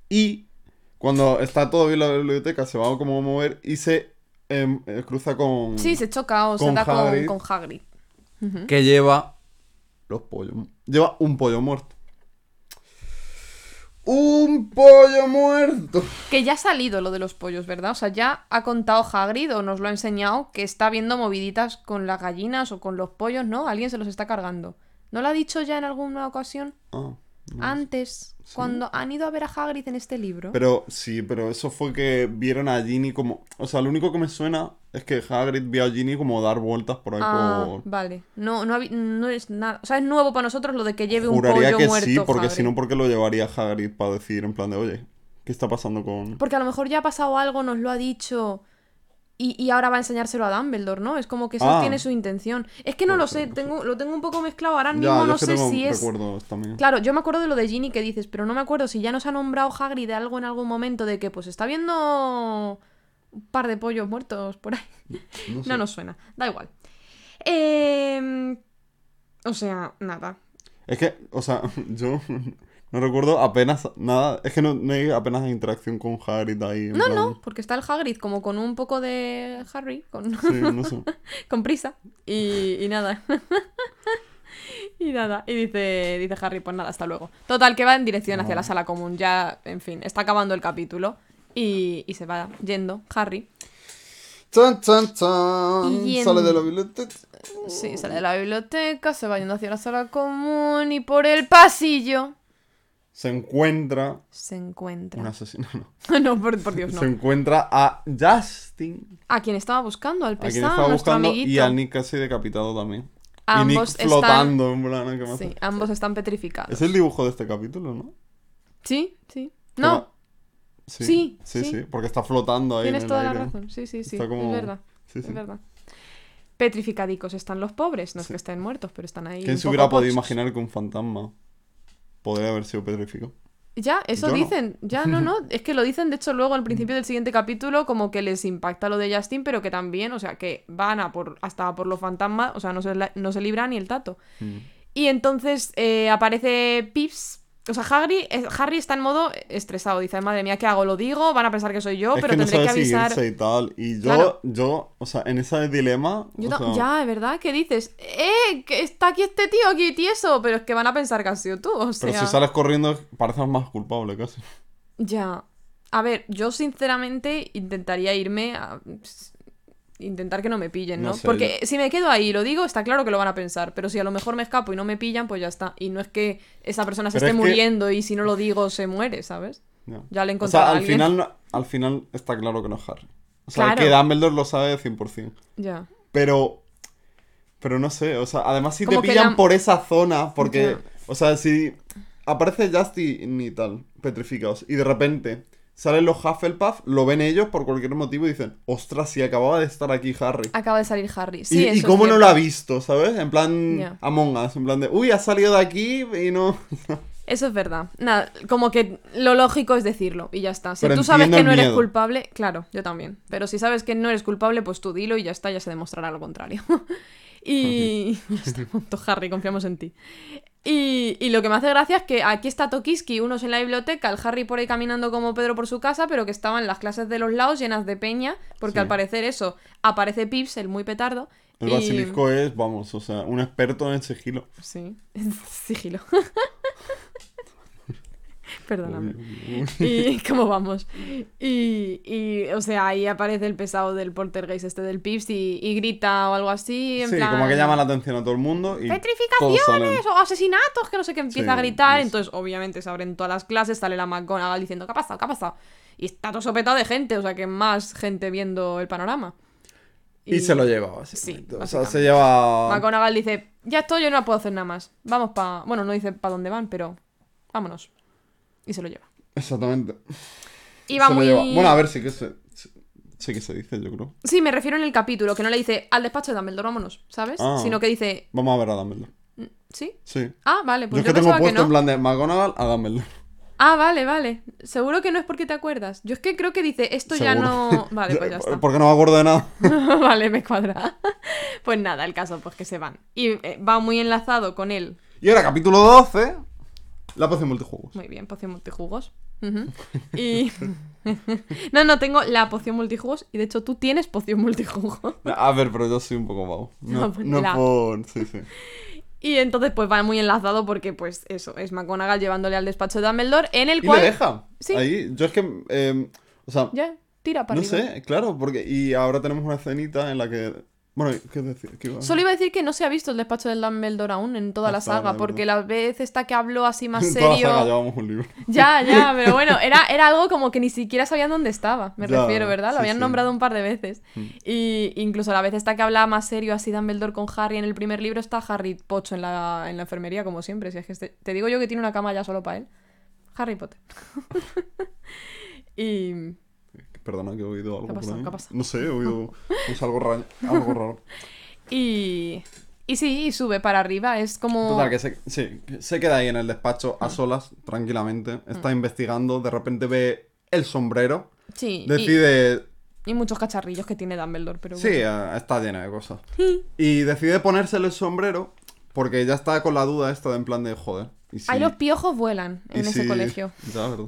Y, y cuando está todo bien la biblioteca, se va como a mover y se em, eh, cruza con... Sí, se choca o se da con, Hagrid. con Hagrid. Que lleva los pollos. Lleva un pollo muerto. ¡Un pollo muerto! Que ya ha salido lo de los pollos, ¿verdad? O sea, ya ha contado Hagrid o nos lo ha enseñado que está viendo moviditas con las gallinas o con los pollos, ¿no? Alguien se los está cargando. ¿No lo ha dicho ya en alguna ocasión? Ah, no. Antes, cuando han ido a ver a Hagrid en este libro. Pero sí, pero eso fue que vieron a Ginny como... O sea, lo único que me suena es que Hagrid vio a Ginny como dar vueltas por ahí Ah, por... vale. No, no, no es nada. O sea, es nuevo para nosotros lo de que lleve un Juraría pollo que muerto. sí, porque si no, ¿por qué lo llevaría Hagrid para decir en plan de, oye, ¿qué está pasando con...? Porque a lo mejor ya ha pasado algo, nos lo ha dicho. Y, y ahora va a enseñárselo a Dumbledore, ¿no? Es como que eso Ah. tiene su intención. Es que no lo ser, sé, tengo, lo tengo un poco mezclado. Ahora mismo no sé si es. también. Claro, yo me acuerdo de lo de Ginny que dices, pero no me acuerdo si ya nos ha nombrado Hagrid de algo en algún momento de que pues está viendo un par de pollos muertos por ahí. No sé. No nos suena, da igual. Eh, O sea, nada. Es que, o sea, yo no recuerdo apenas nada. Es que no, no hay apenas interacción con Hagrid ahí. en No, plan- no, porque está el Hagrid como con un poco de Harry, con, Sí, no sé. con prisa. Y, y nada. y nada. Y dice, dice Harry, pues nada, hasta luego. Total, que va en dirección hacia la sala común. Ya, en fin, está acabando el capítulo. Y, y se va yendo Harry. Chan, chan, chan. Y en- Sale de la biblioteca. Sí, sale de la biblioteca, se va yendo hacia la sala común y por el pasillo Se encuentra. se encuentra. Un asesino, no. no, por, por Dios, no. Se encuentra a Justin. A quien estaba buscando, al A quien pesado, estaba nuestro buscando. amiguito. Y a Nick casi decapitado también. Ambos y Nick están- flotando, en plan, ¿qué más? Sí, ambos están petrificados. Es el dibujo de este capítulo, ¿no? Sí, sí. No, Sí, Sí, sí, sí. sí, porque está flotando ahí. tienes en el toda la razón. Sí, sí, sí. Como- Es verdad. Sí. Es verdad. Petrificadicos están los pobres. No es que estén muertos, pero están ahí. ¿Quién se hubiera podido imaginar que un fantasma podría haber sido petrificado. Ya, eso Yo no. dicen. Ya, no, no. Es que lo dicen, de hecho, luego al principio del siguiente capítulo, como que les impacta lo de Justin, pero que también, o sea, que van a por hasta por los fantasmas, o sea, no se, no se libra ni el tato. Mm. Y entonces eh, aparece Pips. O sea, Harry, eh, Harry está en modo estresado. Dice, madre mía, ¿qué hago? ¿Lo digo? Van a pensar que soy yo, es pero que no tendré que avisar. y tal. Y yo, Claro. yo, o sea, en ese dilema. Yo sea, Ya, es verdad, ¿qué dices? ¡Eh! Que está aquí este tío, aquí tieso. Pero es que van a pensar que has sido tú, o sea. Pero si sales corriendo, pareces más culpable casi. Ya. A ver, yo sinceramente intentaría irme a. Intentar que no me pillen, ¿no? No sé, Porque si me quedo ahí y lo digo, está claro que lo van a pensar. Pero si a lo mejor me escapo y no me pillan, pues ya está. Y no es que esa persona se Pero esté es que- muriendo y si no lo digo se muere, ¿sabes? Ya. Ya le he O sea, a al alguien. final, no- al final está claro que no es Harry. O sea, Claro. que Dumbledore lo sabe de 100%. Ya. Pero. Pero no sé, o sea, además si Como te pillan la- por esa zona, porque. Ya. O sea, si aparece Justin y tal, petrificados, y de repente salen los Hufflepuff, lo ven ellos por cualquier motivo y dicen, ostras, si acababa de estar aquí Harry. Acaba de salir Harry. Sí, y, eso y es cómo no lo ha visto, ¿sabes? En plan Ya. Among Us, en plan de, uy, ha salido de aquí y no. Eso es verdad. Nada, como que lo lógico es decirlo y ya está. Si Pero tú sabes que no eres miedo. culpable, claro, yo también. Pero si sabes que no eres culpable, pues tú dilo y ya está, ya se demostrará lo contrario. y ya está, punto, Harry, confiamos en ti. Y, y lo que me hace gracia es que aquí está Tokiski, unos en la biblioteca, el Harry por ahí caminando como Pedro por su casa, pero que estaban las clases de los lados llenas de peña, porque Sí. al parecer eso, aparece Pips, el muy petardo. El y- basilisco es, vamos, o sea, un experto en sigilo. Sí, sigilo. Perdóname. ¿Y cómo vamos? Y, y, o sea, ahí aparece el pesado del poltergeist este del Pips y, y grita o algo así, en Sí, plan... como que llama la atención a todo el mundo y. ¡Petrificaciones! O asesinatos, que no sé qué empieza Sí, a gritar. es- Entonces, obviamente, se abren todas las clases, sale la McGonagall diciendo, ¿qué ha pasado? ¿Qué ha pasado? Y está todo sopetado de gente, o sea, que más gente viendo el panorama. Y, se lo lleva. Sí, o sea, se lleva... McGonagall dice, ya estoy, yo no puedo hacer nada más. Vamos pa... Bueno, no dice para dónde van, pero vámonos. Y se lo lleva. Exactamente. Y va Se lo muy... lleva. Bueno, a ver, sí que se... sí- que se dice, yo creo. Sí, me refiero en el capítulo, que no le dice al despacho de Dumbledore, vámonos, ¿sabes? Ah. Sino que dice, Vamos a ver a Dumbledore. ¿sí? Sí. Ah, vale, yo pues es yo, que tengo que puesto no. en plan de McGonagall a Dumbledore. Ah, vale, vale. Seguro que no es porque te acuerdas. Yo es que creo que dice, esto ya no... Vale, pues ya está. Porque no me acuerdo de nada. vale, me cuadra. pues nada, el caso, pues que se van. Y eh, va muy enlazado con él. Y ahora, capítulo 12, la poción multijuegos. Muy bien, poción multijugos. Y... no, no, tengo la poción multijugos y de hecho tú tienes poción multijugos. A ver, pero yo soy un poco vago. No, No, pues no la- por... Sí, sí. Y entonces pues va muy enlazado porque pues eso, es McGonagall llevándole al despacho de Dumbledore en el Y cual... le deja. Sí. Ahí, yo es que... eh, o sea, Ya, tira para no arriba. sé, claro, porque... Y ahora tenemos una escenita en la que... Bueno, ¿qué decir? ¿Qué iba a- Solo iba a decir que no se ha visto el despacho del Dumbledore aún en toda la saga, porque la vez esta que habló así más En toda la serio... saga llevamos un libro. Ya, ya, pero bueno, era, era algo como que ni siquiera sabían dónde estaba, me Ya, refiero, ¿verdad? Lo sí, habían sí. nombrado un par de veces. Mm. Y incluso la vez esta que hablaba más serio así Dumbledore con Harry en el primer libro está Harry Pocho en la, en la enfermería, como siempre. Si es que este- te digo yo que tiene una cama ya solo para él. Harry Potter. y... Perdona que he oído algo ¿Qué ha por pasado? ahí. ¿Qué ha pasado? No sé, he oído pues, algo, ra- algo raro. Y... Y sí, y sube para arriba, es como... Total, que se, sí, se queda ahí en el despacho Mm. a solas, tranquilamente. Está investigando, de repente ve el sombrero. Sí, Decide... y, muchos cacharrillos que tiene Dumbledore, pero... Sí, bueno. está llena de cosas. Y decide ponérsele el sombrero porque ya está con la duda esta de en plan de joder. ¿y si- Ahí los piojos vuelan en ese si- colegio. Ya, ¿verdad?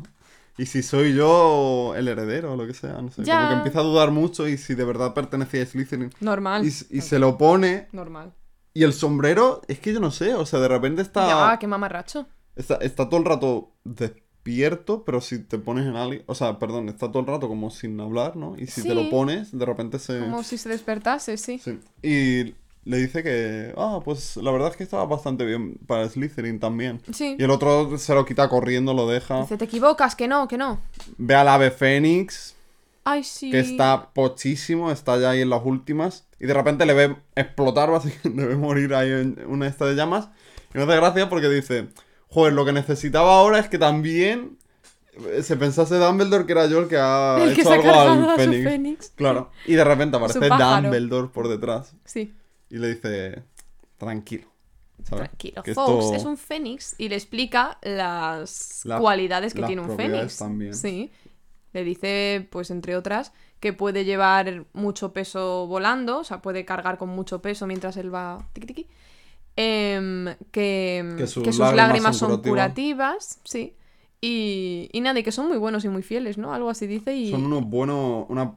Y si soy yo el heredero o lo que sea, no sé. Ya. Como que empieza a dudar mucho y si de verdad pertenecía a Slytherin. Normal. Y, se lo pone. Normal. Y el sombrero, es que yo no sé, o sea, de repente está. Ya, qué mamarracho. Está, está todo el rato despierto, pero si te pones en alguien. O sea, perdón, está todo el rato como sin hablar, ¿no? Y si te lo pones, de repente se. Como si se despertase, sí. Sí. Y le dice que. Ah, pues la verdad es que estaba bastante bien para Slytherin también. Sí. Y el otro se lo quita corriendo, lo deja. Dice, te equivocas, que no, que no. Ve al ave Fénix, Ay, sí. que está pochísimo, está ya ahí en las últimas. Y de repente le ve explotar, básicamente, le ve morir ahí en una de estas de llamas. Y me hace gracia porque dice, joder, lo que necesitaba ahora es que también eh, se pensase Dumbledore que era yo el que ha El hecho algo al Fénix. Fénix. Claro. Y de repente aparece. Dumbledore por detrás Sí. Y le dice, tranquilo. ¿sabes? Tranquilo. Que Fox esto- es un fénix y le explica las La- cualidades que las tiene un fénix. también. Sí. Le dice, pues entre otras, que puede llevar mucho peso volando, o sea, puede cargar con mucho peso mientras él va tiqui tiqui. Em, que, Que sus que sus lágrimas lágrimas son son curativas. curativas, sí. Y, y nada, y que son muy buenos y muy fieles, ¿no? Algo así dice y... Son unos buenos. Una...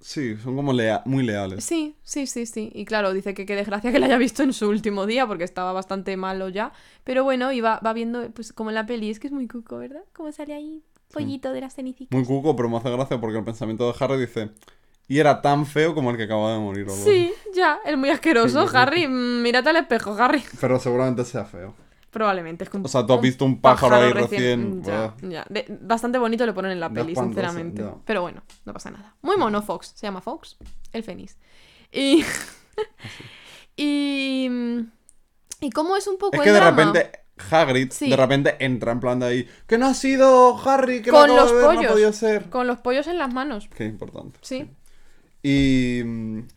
Sí, son como lea- muy leales. Sí, sí, sí, sí. Y claro, dice que qué desgracia que la haya visto en su último día porque estaba bastante malo ya. Pero bueno, y va, va viendo, pues como en la peli, es que es muy cuco, ¿verdad? Como sale ahí pollito de las cenicitas. Muy cuco, pero me hace gracia porque el pensamiento de Harry dice. Y era tan feo como el que acaba de morir. o Sí, ya, es muy asqueroso. Harry. mm, Mírate al espejo, Harry. Pero seguramente sea feo. Probablemente. Es que O sea, tú has visto un pájaro ahí recién, Ya, ya. De- bastante bonito le ponen en la Ya peli, espantoso, sinceramente. ya. Pero bueno, no pasa nada. Muy mono Fox. Se llama Fox. El Fénix. Y. y. Y cómo es un poco Es el que de drama. repente Hagrid Sí. de repente entra en plan de ahí. Que no ha sido Harry, que Con lo los de ver, no ha pollos. podido ser. Con los pollos en las manos. Qué importante. Sí. Y,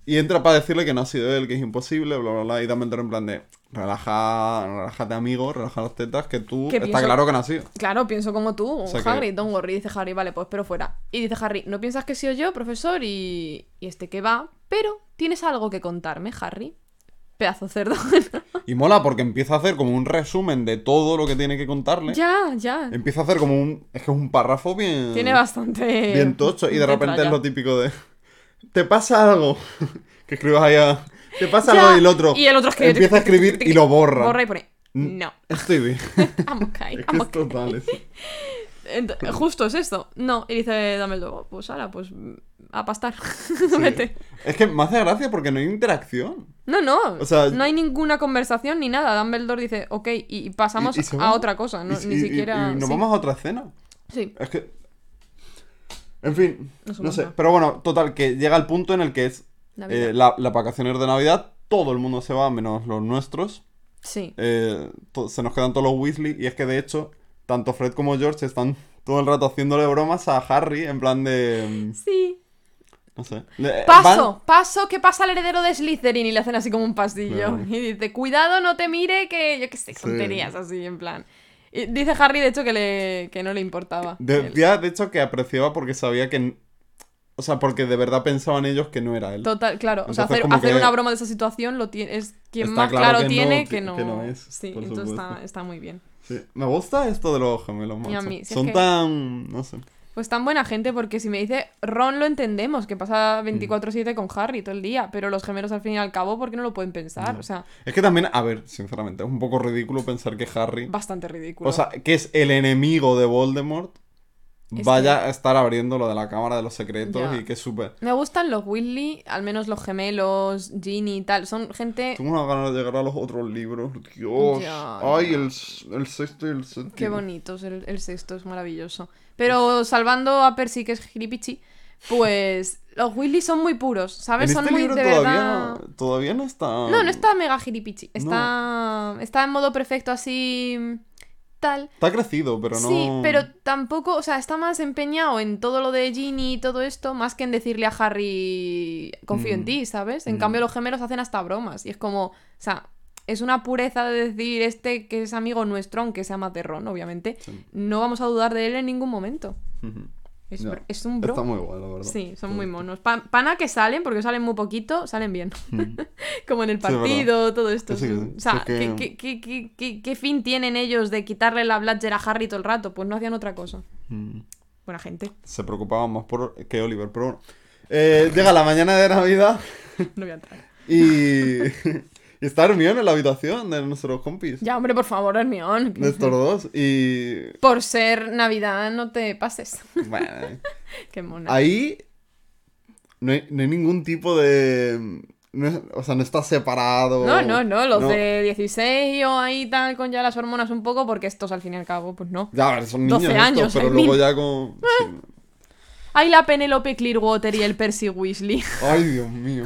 y entra para decirle que no ha sido él, que es imposible, bla, bla, bla. Y Dumbledore en plan de, relaja, relájate amigo, relaja las tetas, que tú, Que está pienso- claro que no ha sido. Claro, pienso como tú, sea que- Harry, don't worry, dice Harry, vale, pues pero fuera. Y dice Harry, ¿no piensas que he sido yo, profesor? Y, y este que va, pero tienes algo que contarme, Harry. Pedazo cerdo. Y mola porque empieza a hacer como un resumen de todo lo que tiene que contarle. ya, ya. Empieza a hacer como un, es que es un párrafo bien... Tiene bastante... Bien tocho. Y de repente es lo típico de, te pasa algo. que escribas ahí a, te pasa Ya, algo y el otro, y el otro escribe- empieza a escribir y lo borra. Borra y pone, Mm. no, Estoy bien. I'm okay, es que I'm es okay. total eso. Justo es esto. No, y dice Dumbledore, "Oh, pues ahora, pues a pastar. Vete. Es que me hace gracia porque no hay interacción. No, no, O sea- no hay ninguna conversación ni nada. Dumbledore dice, ok, y, y pasamos Y- y se a otra cosa, no, Y- ni siquiera... nos sí. vamos a otra escena. Sí, Es que. En fin, No no, sé. Pero bueno, total, que llega el punto en el que es. Eh, la- las vacaciones de Navidad. Todo el mundo se va, menos los nuestros. sí. Eh, se nos quedan todos los Weasley. Y es que de hecho, tanto Fred como George están todo el rato haciéndole bromas a Harry. En plan de. mm, Sí. No sé. Le- Paso, van- paso, que pasa el heredero de Slytherin y le hacen así como un pasillo. Y dice, cuidado, no te mire, que yo qué sé, Sí. tonterías así, en plan. Y dice Harry, de hecho, que, le, que no le importaba. Decía, de hecho, que apreciaba porque sabía que. O sea, porque de verdad pensaban ellos que no era él. Total, claro. O sea, Entonces, hacer, una broma de esa situación lo tiene, es quien más claro claro, que no tiene ti- que no. que no es, sí, entonces está, está muy bien. Sí. Me gusta esto de los gemelos, Y a macho. mí, si es Son que- tan. No sé. Pues tan buena gente, porque si me dice Ron lo entendemos, que pasa 24-7 con Harry todo el día, pero los gemelos al fin y al cabo, ¿por qué no lo pueden pensar? O sea, Es que también, a ver, sinceramente, es un poco ridículo pensar que Harry, bastante ridículo. o sea, que es el enemigo de Voldemort, Vaya a estar abriendo lo de la Cámara de los Secretos Ya. y que súper... Me gustan los Weasley, al menos los gemelos, Ginny y tal. Son gente. Tengo una ganas de llegar a los otros libros, Dios. Ya, Ay, el, el sexto y el séptimo. Qué bonitos, el, el sexto es maravilloso. Pero salvando a Percy, que es gilipichi, pues los Weasley son muy puros, En ¿sabes? este son muy libro de todavía, verdad. todavía no está... No, no está mega gilipichi. Está, está en modo perfecto así. Tal. Está crecido, pero no... Sí, pero tampoco, o sea, está más empeñado en todo lo de Ginny y todo esto, más que en decirle a Harry, confío en Mm. ti, ¿sabes? En Mm. cambio, los gemelos hacen hasta bromas. Y es como, o sea, es una pureza de decir este que es amigo nuestro, aunque sea Ron, obviamente. Sí. No vamos a dudar de él en ningún momento. Es, un bro. Está muy guay, la verdad. Sí, son Sí. muy monos. Pa- pana que salen, porque salen muy poquito, salen bien. Mm. Como en el Sí, partido, todo esto. Sí. O sea, que- ¿qué, qué- qué- qué- fin tienen ellos de quitarle la Bladger a Harry todo el rato? Pues no hacían otra cosa. Mm. Buena gente. Se preocupaban más por que Oliver, pero bueno. Eh, llega la mañana de Navidad No voy a entrar. y está Hermione en la habitación de nuestros compis. Ya, hombre, por favor, Hermión. De estos dos. Y. Por ser Navidad, no te pases. Bueno, Qué mona. ahí. No hay, no hay ningún tipo de. no o sea, no está separado. No, no, no, los No. de 16 o ahí tal, con ya las hormonas un poco, porque estos al fin y al cabo, pues no. Ya, a ver, son niños 12 estos, años, pero luego ya con. sí. Hay la Penelope Clearwater y el Percy Weasley. Ay, Dios mío.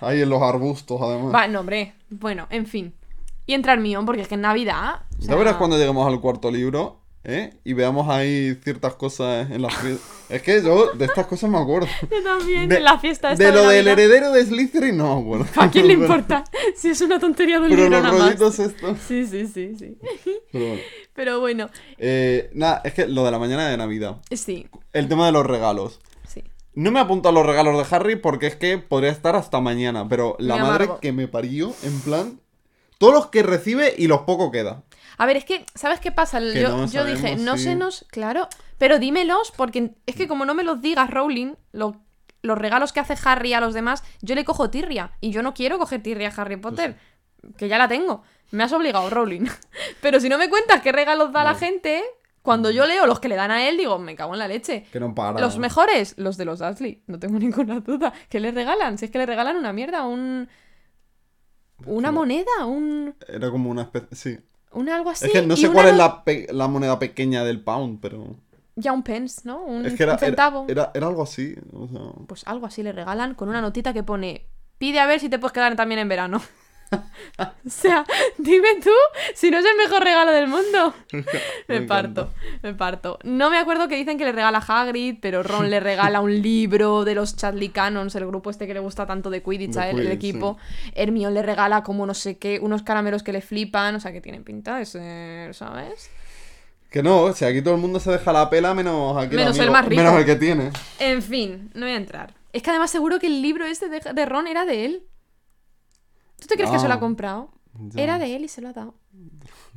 Ahí en los arbustos, además. Va, no, hombre. Bueno, en fin. Y entra Hermión, porque es que en Navidad. o Ya verás cuando lleguemos al cuarto libro. ¿eh? Y veamos ahí ciertas cosas en las. Es que yo de estas cosas me acuerdo. Yo también, De, en la fiesta esta de lo del heredero de Slytherin no me acuerdo. ¿A quién le importa? Si es una tontería de un Pero libro los nada más. estos. Sí, sí, sí, sí. Pero bueno. Pero bueno, Eh, nada, es que lo de la mañana de Navidad. sí, El tema de los regalos. No me apunto a los regalos de Harry porque es que podría estar hasta mañana. Pero la Me madre amargo. que me parió, en plan. Todos los que recibe y los poco queda. A ver, es que, ¿sabes qué pasa? Que yo no yo dije, no se nos. Claro, pero dímelos, porque es que como no me los digas, Rowling, lo- los regalos que hace Harry a los demás, yo le cojo tirria. Y yo no quiero coger tirria a Harry Potter, que ya la tengo. Me has obligado, Rowling. pero si no me cuentas qué regalos da la gente, cuando yo leo los que le dan a él, digo, me cago en la leche. Que no para. Los mejores, los de los Dursley, no tengo ninguna duda. ¿Qué le regalan? Si es que le regalan una mierda, un. Una Como- moneda, un. Era como una especie. Sí. Un algo así. es que no sé cuál es la, pe- la moneda pequeña del pound, pero. Ya un pence, ¿no? Un, Es que era, un centavo. era, era, era algo así. O sea, Pues algo así le regalan con una notita que pone pide a ver si te puedes quedar también en verano. o sea, dime tú si no es el mejor regalo del mundo. Me, Me parto, me parto. No me acuerdo que dicen que le regala Hagrid, pero Ron le regala un libro de los Chadley Cannons, el grupo este que le gusta tanto de Quidditch De a él, el Quidditch, equipo. Hermione le regala como no sé qué, unos caramelos que le flipan, o sea, que tienen pinta de ser, ¿sabes? Que no, si aquí todo el mundo se deja la pela, menos aquí Menos el amigo- más rico. Menos el que tiene. En fin, no voy a entrar. Es que además seguro que el libro este de, de Ron era de él. ¿Tú te crees que se lo ha No. comprado? Ya. Era de él y se lo ha dado.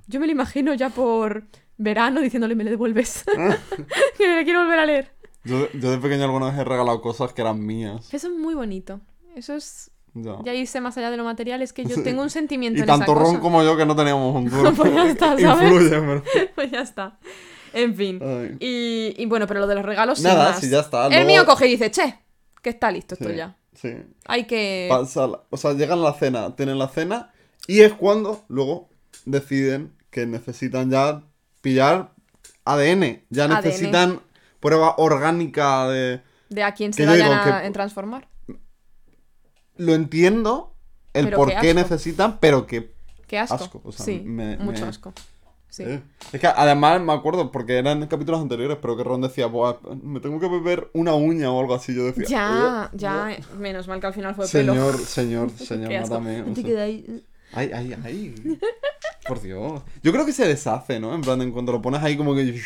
Yo me lo imagino ya por verano diciéndole me lo devuelves. que me lo quiero volver a leer. Yo, yo de pequeño alguna vez he regalado cosas que eran mías. Eso es muy bonito. Eso es... Ya. Ya irse más allá de lo material es que yo tengo un sentimiento Y en tanto esa Ron cosa. como yo que no teníamos un duro. Pues ya está, ¿sabes? Influye, pero- pues ya está. En fin. Y, y bueno, pero lo de los regalos Nada, más. si ya está, El luego- mío coge y dice, che, que está listo esto Sí, ya. Sí. Hay que... Pasa la- o sea, llegan a la cena, tienen la cena y es cuando luego deciden que necesitan ya pillar ADN. Ya ADN. necesitan prueba orgánica de... De a quién se vayan digo a que- en transformar. Lo entiendo, el por qué necesitan, pero que... Qué asco. Asco, o sea, sí, me- mucho me- asco. Sí. eh. Es que además me acuerdo, porque eran capítulos anteriores, pero que Ron decía, Buah, me tengo que beber una uña o algo así. Yo decía... Ya, "Eh, ya, menos mal que al final fue pelo. Señor, señor, señor, mátame. o Te sea. queda ahí. Ay, ay, ay. Por Dios. Yo creo que se deshace, ¿no? En plan, en cuanto lo pones ahí como que...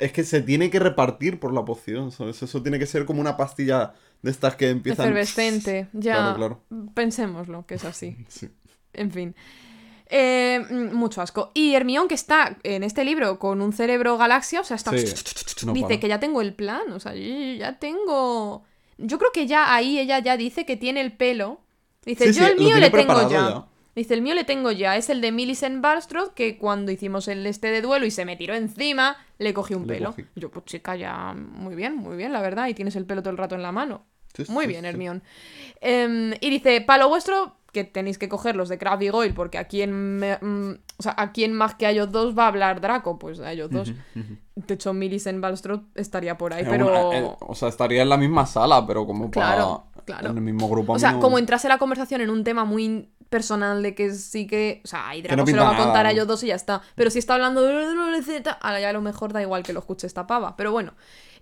Es que se tiene que repartir por la poción, ¿sabes? Eso tiene que ser como una pastilla de estas que empiezan... Efervescente, ya. Claro, claro. Pensémoslo, que es así. Sí. En fin. Eh, mm, mucho asco. Y Hermión, que está en este libro con un cerebro galaxia, o sea, está. Sí, no dice para. que ya tengo el plan, o sea, ya tengo. Yo creo que ya ahí ella ya dice que tiene el pelo. Dice, Sí, yo sí, el mío le tengo ya. ya. Dice, el mío le tengo ya. Es el de Millicent Barstrode, que cuando hicimos el este de duelo y se me tiró encima, le cogí un Le pelo. cogí. Yo, pues chica, ya muy bien, muy bien, la verdad. Y tienes el pelo todo el rato en la mano. Muy bien. Hermión. Em, y dice, para lo vuestro, que tenéis que coger los de Crabbe y Goyle, porque a quién, me- mm, o sea, a quién más que a ellos dos va a hablar Draco, pues a ellos dos. De hecho, Millicent Balstrode estaría por ahí, Es pero... una- eh, o sea, estaría en la misma sala, pero como Claro, para... claro. En el mismo grupo. a O sea, como entrase la conversación en un tema muy personal de que sí que... O sea, ahí Draco no se lo va a contar nada. a ellos dos y ya está. Pero si está hablando de la receta, ahora ya a lo mejor da igual que lo escuche esta pava. Pero bueno.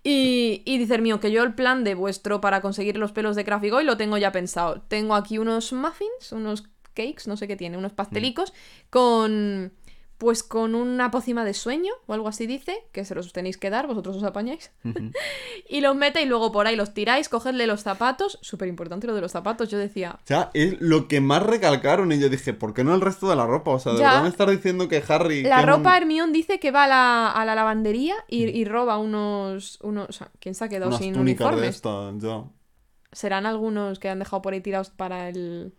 Y, y dice mío que yo el plan de vuestro para conseguir los pelos de Crafty Goy lo tengo ya pensado. Tengo aquí unos muffins, unos cakes, no sé qué tiene, unos pastelicos, con... Pues con una pócima de sueño o algo así dice, que se los tenéis que dar, vosotros os apañáis. Y los mete y luego por ahí los tiráis, cogedle los zapatos. Súper importante lo de los zapatos, yo decía, O sea, es lo que más recalcaron y yo dije, ¿por qué no el resto de la ropa? O sea, de Ya. verdad me estás diciendo que Harry... La que ropa, un- Hermione dice que va a la, a la lavandería y, y roba unos, unos... O sea, ¿quién se ha quedado unas sin túnicas de uniformes? esta, ya. ¿Serán algunos que han dejado por ahí tirados para el...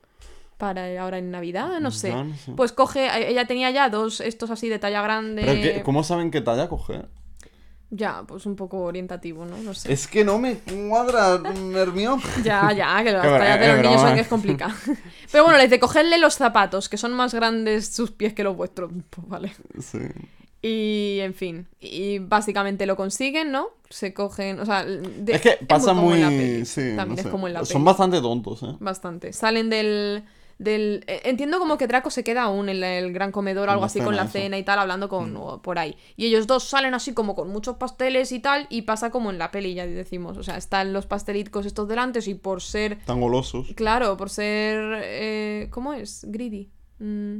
para ahora en Navidad? No sé. No sé. Pues coge... Ella tenía ya dos estos así de talla grande... Pero ¿cómo saben qué talla coger? Ya, pues un poco orientativo, ¿no? No sé. Es que no me cuadra, Hermione. Ya, ya, que las tallas de los niños son que es complicado. Pero bueno, le dice, cogedle los zapatos, que son más grandes sus pies que los vuestros. Pues vale. Sí. Y, en fin, y básicamente lo consiguen, ¿no? Se cogen, o sea... de- es que pasa muy... sí, También no es como en la Son peli. bastante tontos, ¿eh? Bastante. Salen del, del... eh, Entiendo como que Draco se queda aún en el gran comedor o algo así con la eso. cena y tal, hablando con o por ahí. Y ellos dos salen así como con muchos pasteles y tal, y pasa como en la peli, ya decimos. O sea, están los pastelitos estos delante y por ser... Tan golosos. Claro, por ser... eh, ¿Cómo es? Greedy. Mm.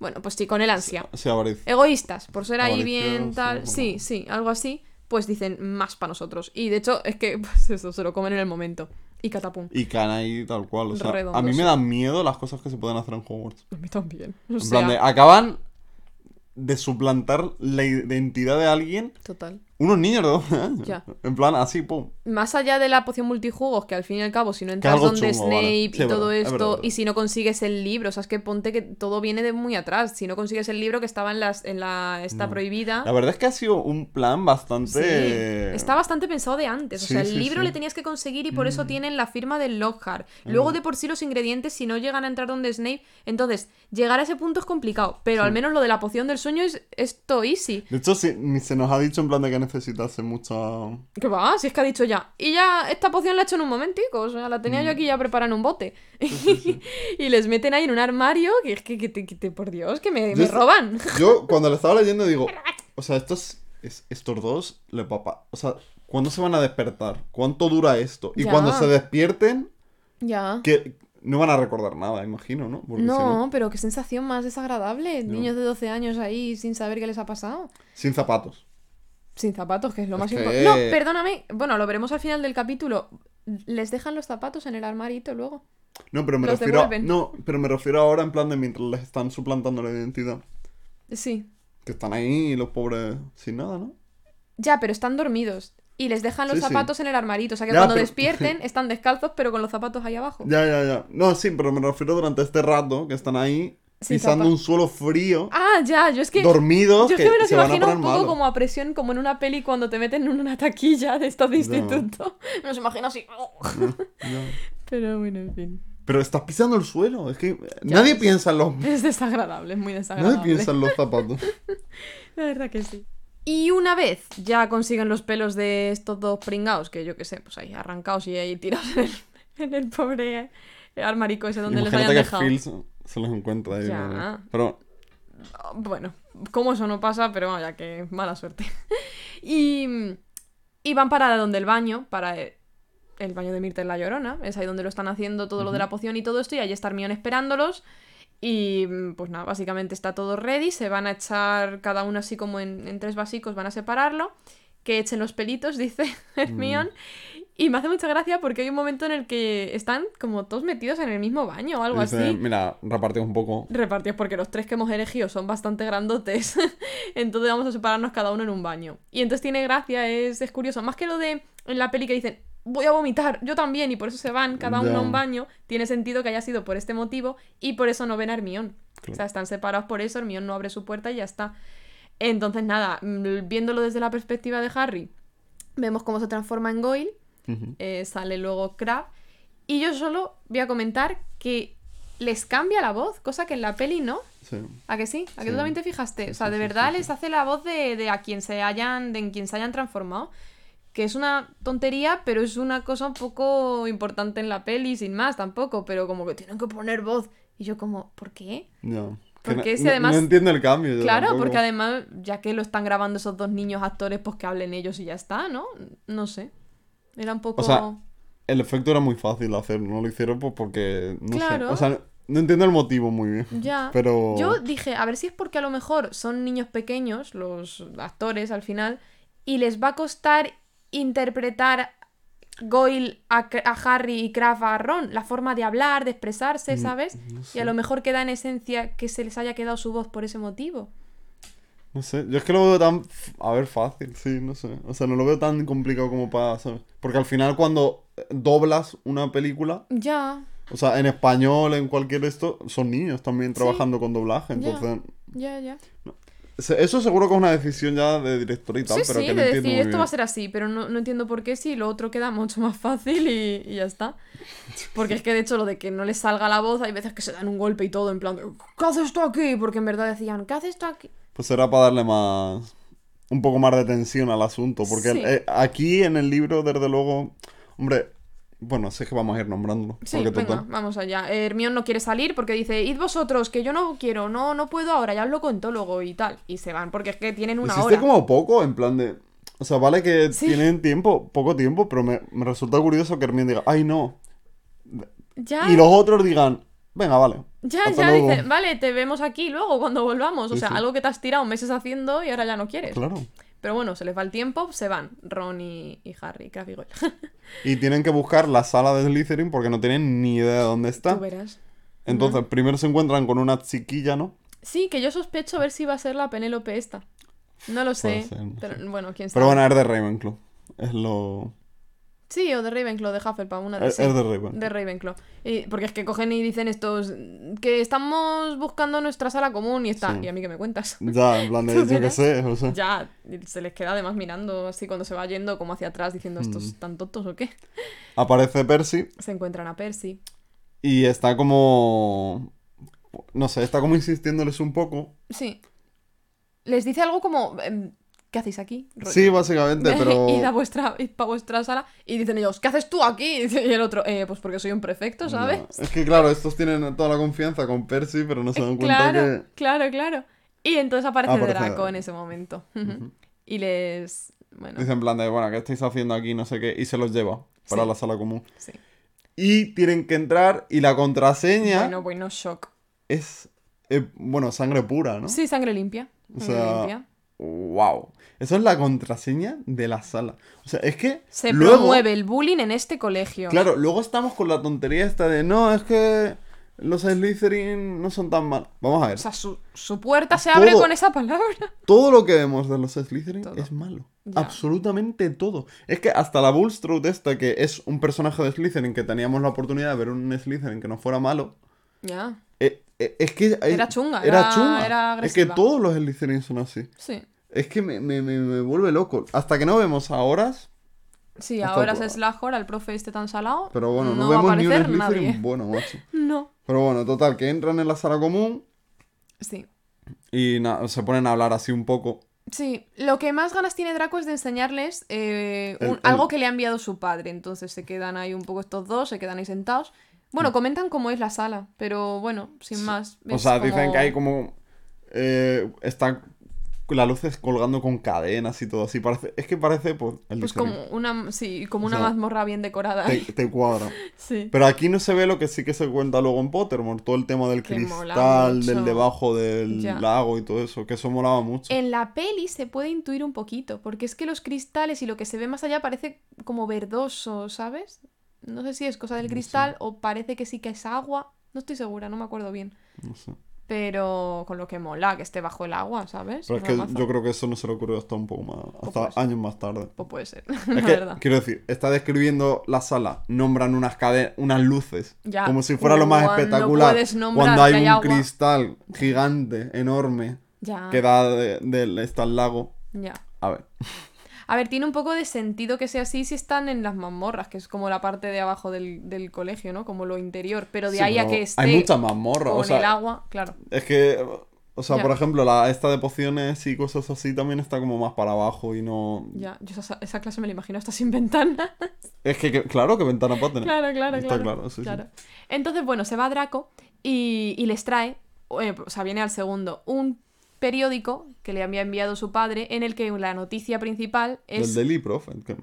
Bueno, pues sí, con el ansia. Sí, avaricia. Egoístas, por ser ahí bien tal. Sí, sí, algo así. Pues dicen más para nosotros. Y de hecho, es que pues eso, se lo comen en el momento. Y catapum. Y caen ahí tal cual. O sea, a mí me dan miedo las cosas que se pueden hacer en Hogwarts. A mí también. O En sea, plan de, acaban de suplantar la identidad de alguien total. Unos niños de 12 años. Ya. En plan, así, pum. Más allá de la poción multijugos, que al fin y al cabo, si no entras donde chungo, Snape vale. y Sí, es todo verdad, es esto, verdad, es verdad. y si no consigues el libro, o sea, es que ponte que todo viene de muy atrás. Si no consigues el libro que estaba en las en la esta No. prohibida. La verdad es que ha sido un plan Sí, bastante... está bastante pensado de antes. O Sí, sea, el sí, libro sí. le tenías que conseguir y por eso Mm. tienen la firma del Lockhart. Luego, de por sí, los ingredientes, si no llegan a entrar donde Snape, entonces llegar a ese punto es complicado. Pero al menos lo de la poción del sueño es esto easy. De hecho, sí, ni se nos ha dicho en plan de que necesitase mucha... ¿Qué va? Si es que ha dicho ya. Y ya esta poción la he hecho en un momentico. O sea, la tenía Mm. yo aquí ya preparada en un bote. y les meten ahí en un armario que es que, que te- que te- por Dios, que me, me roban. Yo cuando lo estaba leyendo digo, o sea, estos, es- estos dos, le papá, o sea, ¿cuándo se van a despertar? ¿Cuánto dura esto? Y Ya. cuando se despierten, ya. que no van a recordar nada, imagino, ¿no? Porque si No, pero qué sensación más desagradable. Niños de 12 años ahí sin saber qué les ha pasado. sin zapatos. Sin zapatos, que es lo Es más que- importante. No, perdóname. Bueno, lo veremos al final del capítulo. Les dejan los zapatos en el armarito luego. No, pero me Los refiero a, no, pero me refiero ahora en plan de mientras les están suplantando la identidad, Sí. que están ahí los pobres sin nada, ¿no? Ya, pero están dormidos. Y les dejan los Sí, sí. zapatos en el armarito. O sea que Ya, cuando pero- despierten están descalzos, pero con los zapatos ahí abajo. Ya, ya, ya. No, sí, pero me refiero durante este rato que están ahí Sin pisando un suelo frío, Ah, ya, yo es que. dormidos, Yo es que, que me los imagino un poco como a presión, como en una peli cuando te meten en una taquilla de estos de instituto. Me los imagino así. Pero bueno, en fin. Pero estás pisando el suelo. Es que nadie es- piensa en los. Es desagradable, es muy desagradable. Nadie piensa en los zapatos. La verdad que sí. Y una vez ya consiguen los pelos de estos dos pringados, que yo qué sé, pues ahí arrancados y ahí tirados en el, en el pobre armarico ese donde les Imagínate hayan que dejado. Phil se, los encuentra ahí. Pero Bueno, como eso no pasa, pero vaya que mala suerte. y, y van para donde el baño, para el, el baño de Mirta en la Llorona. Es ahí donde lo están haciendo todo lo de la poción y todo esto, y ahí está Hermione esperándolos. Y pues nada, básicamente está todo ready. Se van a echar cada uno así como en, en tres vasicos, van a separarlo. Que echen los pelitos, dice Hermione. Y me hace mucha gracia porque hay un momento en el que están como todos metidos en el mismo baño o algo dice, así. mira, repartimos un poco. Repartidos porque los tres que hemos elegido son bastante grandotes. entonces vamos a separarnos cada uno en un baño. Y entonces tiene gracia, es, es curioso. Más que lo de en la peli que dicen, voy a vomitar, yo también, y por eso se van cada uno a un baño. Tiene sentido que haya sido por este motivo y por eso no ven a. Claro. O sea, están separados por eso, Hermione no abre su puerta y ya está. Entonces, nada, mm, viéndolo desde la perspectiva de Harry, vemos cómo se transforma en Goyle Eh, sale luego Crab. Y yo solo voy a comentar que les cambia la voz, cosa que en la peli no. Sí. ¿A que sí? ¿A que Sí. tú también te fijaste? O sea, de verdad les hace la voz de, de a quien se hayan, de en quien se hayan transformado. Que es una tontería, pero es una cosa un poco importante en la peli, sin más tampoco. Pero como que tienen que poner voz. Y yo como, ¿por qué? Que Porque no, si no- además- no entiendo el cambio. Claro, tampoco. porque además, ya que lo están grabando esos dos niños actores, pues que hablen ellos y ya está, ¿no? No sé. Era un poco... O sea, El efecto era muy fácil hacer, no lo hicieron pues porque. No Claro. sé. O sea, no entiendo el motivo muy bien. Ya. Pero. Yo dije, a ver si es porque a lo mejor son niños pequeños, los actores al final, y les va a costar interpretar Goyle a, a Harry y Kraft a Ron, la forma de hablar, de expresarse, ¿sabes? Mm, no Y a lo mejor queda en esencia que se les haya quedado su voz por ese motivo. No sé, yo es que lo veo tan, a ver, fácil, sí, no sé. O sea, no lo veo tan complicado como para, ¿sabes? Porque al final cuando eh, doblas una película, Ya, o sea, en español, en cualquier esto, son niños también Sí. trabajando con doblaje, entonces... ya, ya. Eso seguro que es una decisión ya de director y tal, Sí, pero sí, que no de entiendo decir, esto va a ser así, pero no, no entiendo por qué si lo otro queda mucho más fácil y, y ya está. Porque es que de hecho lo de que no les salga la voz, hay veces que se dan un golpe y todo, en plan, de, ¿qué haces esto aquí? Porque en verdad decían, ¿qué haces esto aquí? Pues era para darle más... Un poco más de tensión al asunto, porque Sí. eh, aquí en el libro, desde luego, hombre, Bueno, es que vamos a ir nombrándolo. Sí, venga, total. vamos allá. Hermione no quiere salir porque dice, id vosotros, que yo no quiero, no, no puedo ahora, ya hablo con Tólogo y tal. Y se van, porque es que tienen una Existe hora. como poco, en plan de. O sea, vale que Sí. tienen tiempo, poco tiempo, pero me, me resulta curioso que Hermione diga, ay no. Ya, Y los otros digan, venga, vale. ya, ya luego". dice, vale, te vemos aquí luego cuando volvamos. O Sí, sea, sí. algo que te has tirado meses haciendo y ahora ya no quieres. Claro. Pero bueno, se les va el tiempo, se van. Ron y, y Harry, Crabbe y Goyle. Y tienen que buscar la sala de Slytherin porque no tienen ni idea de dónde está. Tú verás. Entonces, primero se encuentran con una chiquilla, ¿no? Sí, que yo sospecho ver si va a ser la Penélope esta. No lo sé. ser, no pero sé. bueno, quién sabe. Pero bueno, es de Ravenclaw. Es lo. Sí, o de Ravenclaw, de Hufflepuff, una de Es, sí, es de Ravenclaw. de Ravenclaw. Y- porque es que cogen y dicen estos que estamos buscando nuestra sala común y está. Sí. Y a mí que me cuentas. Ya, en plan de, ¿Tú yo qué sé, o sea. ya, se les queda además mirando así cuando se va yendo, como hacia atrás, diciendo estos Mm. están tontos o qué. Aparece Percy Se encuentran a Percy. y está como. No sé, está como insistiéndoles un poco. Sí. Les dice algo como. em, ¿Qué hacéis aquí? Sí, básicamente, pero. id a vuestra, id pa' vuestra sala y dicen ellos, ¿qué haces tú aquí? Y el otro, eh, pues porque soy un prefecto, ¿sabes? No, Es que claro, estos tienen toda la confianza con Percy, pero no se dan cuenta Claro, que. claro, claro. Y entonces aparece Aparece Draco Draco. en ese momento. Y les. Bueno, Dicen en plan de, bueno, ¿qué estáis haciendo aquí? No sé qué. Y se los lleva para Sí. la sala común. sí. Y tienen que entrar y la contraseña Bueno, bueno, shock. es, eh, bueno, sangre pura, ¿no? Sí, sangre limpia. O Sangre sea, limpia. wow. Eso es la contraseña de la sala. O sea, es que Se luego, promueve el bullying en este colegio. claro, luego estamos con la tontería esta de, no, es que los Slytherin no son tan mal. Vamos a ver. O sea, su, su puerta se abre con esa palabra. todo lo que vemos de los Slytherin Todo. es malo. Ya. Absolutamente todo. Es que hasta la Bulstrode esta, que es un personaje de Slytherin, que teníamos la oportunidad de ver un Slytherin que no fuera malo, Ya, eh, eh, es que... eh, Era chunga, Era era- chunga. era es que todos los Slytherin son así. sí. Es que me, me, me, me vuelve loco. Hasta que no vemos a horas, Sí, ahora el- es Slahor, al profe este tan salado. pero bueno, no, no va a vemos ni un Slytherin bueno, macho. No. Pero bueno, total, que entran en la sala común Sí. y se ponen a hablar así un poco. Sí, lo que más ganas tiene Draco es de enseñarles eh, El- un- el- algo que le ha enviado su padre. Entonces se quedan ahí un poco estos dos, se quedan ahí sentados. Bueno, comentan cómo es la sala, pero bueno, sin más. Mm. O sea, como- dicen que hay como. Eh, están las luces colgando con cadenas y todo así. Parece, es que parece, pues. El Pues como una, sí, como O una sea, mazmorra bien decorada. te, te cuadra. Sí. Pero aquí no se ve lo que sí que se cuenta luego en Pottermore. Todo el tema del Que cristal, del debajo del Ya. lago y todo eso. Que eso molaba mucho. En la peli se puede intuir un poquito, porque es que los cristales y lo que se ve más allá parece como verdoso, ¿sabes? No sé si es cosa del No sé. cristal o parece que sí que es agua. No estoy segura, no me acuerdo bien. No sé. Pero con lo que mola, que esté bajo el agua, ¿sabes? Pero es que yo creo que eso no se le ocurrió hasta un poco más. Hasta pues. años más tarde. Pues puede ser, Es la que, verdad. quiero decir, está describiendo la sala, nombran unas cadenas, unas luces, Ya, como si fuera lo más cuando espectacular. Cuando hay un agua. cristal gigante, enorme, Ya, que da de, de- está el lago. ya. A ver, A ver, tiene un poco de sentido que sea así si están en las mazmorras, que es como la parte de abajo del, del colegio, ¿no? Como lo interior. Pero de sí, ahí a que esté hay muchas mazmorras. O sea, el agua, claro. es que, o sea, por ejemplo, la esta de pociones y cosas así también está como más para abajo y no. Ya, yo esa, esa clase me la imagino hasta sin ventana. Es que, que- claro que ventana para tener. claro, claro, Está claro. claro, sí, sí. claro. Entonces, bueno, se va Draco y, y les trae, eh, o sea, viene al segundo, un periódico que le había enviado su padre en el que la noticia principal es... El Daily Prophet. que-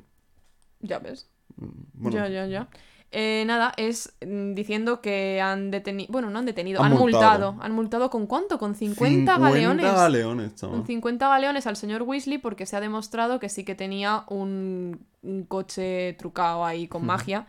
Ya ves. bueno, Ya, ya, ya. Eh, nada, es mm, diciendo que han detenido. Bueno, no han detenido, Han han, multado. multado. Han multado con cuánto? Con 50, galeones. galeones, chaval. Con 50 galeones al señor Weasley porque se ha demostrado que sí que tenía un, un coche trucado ahí con magia.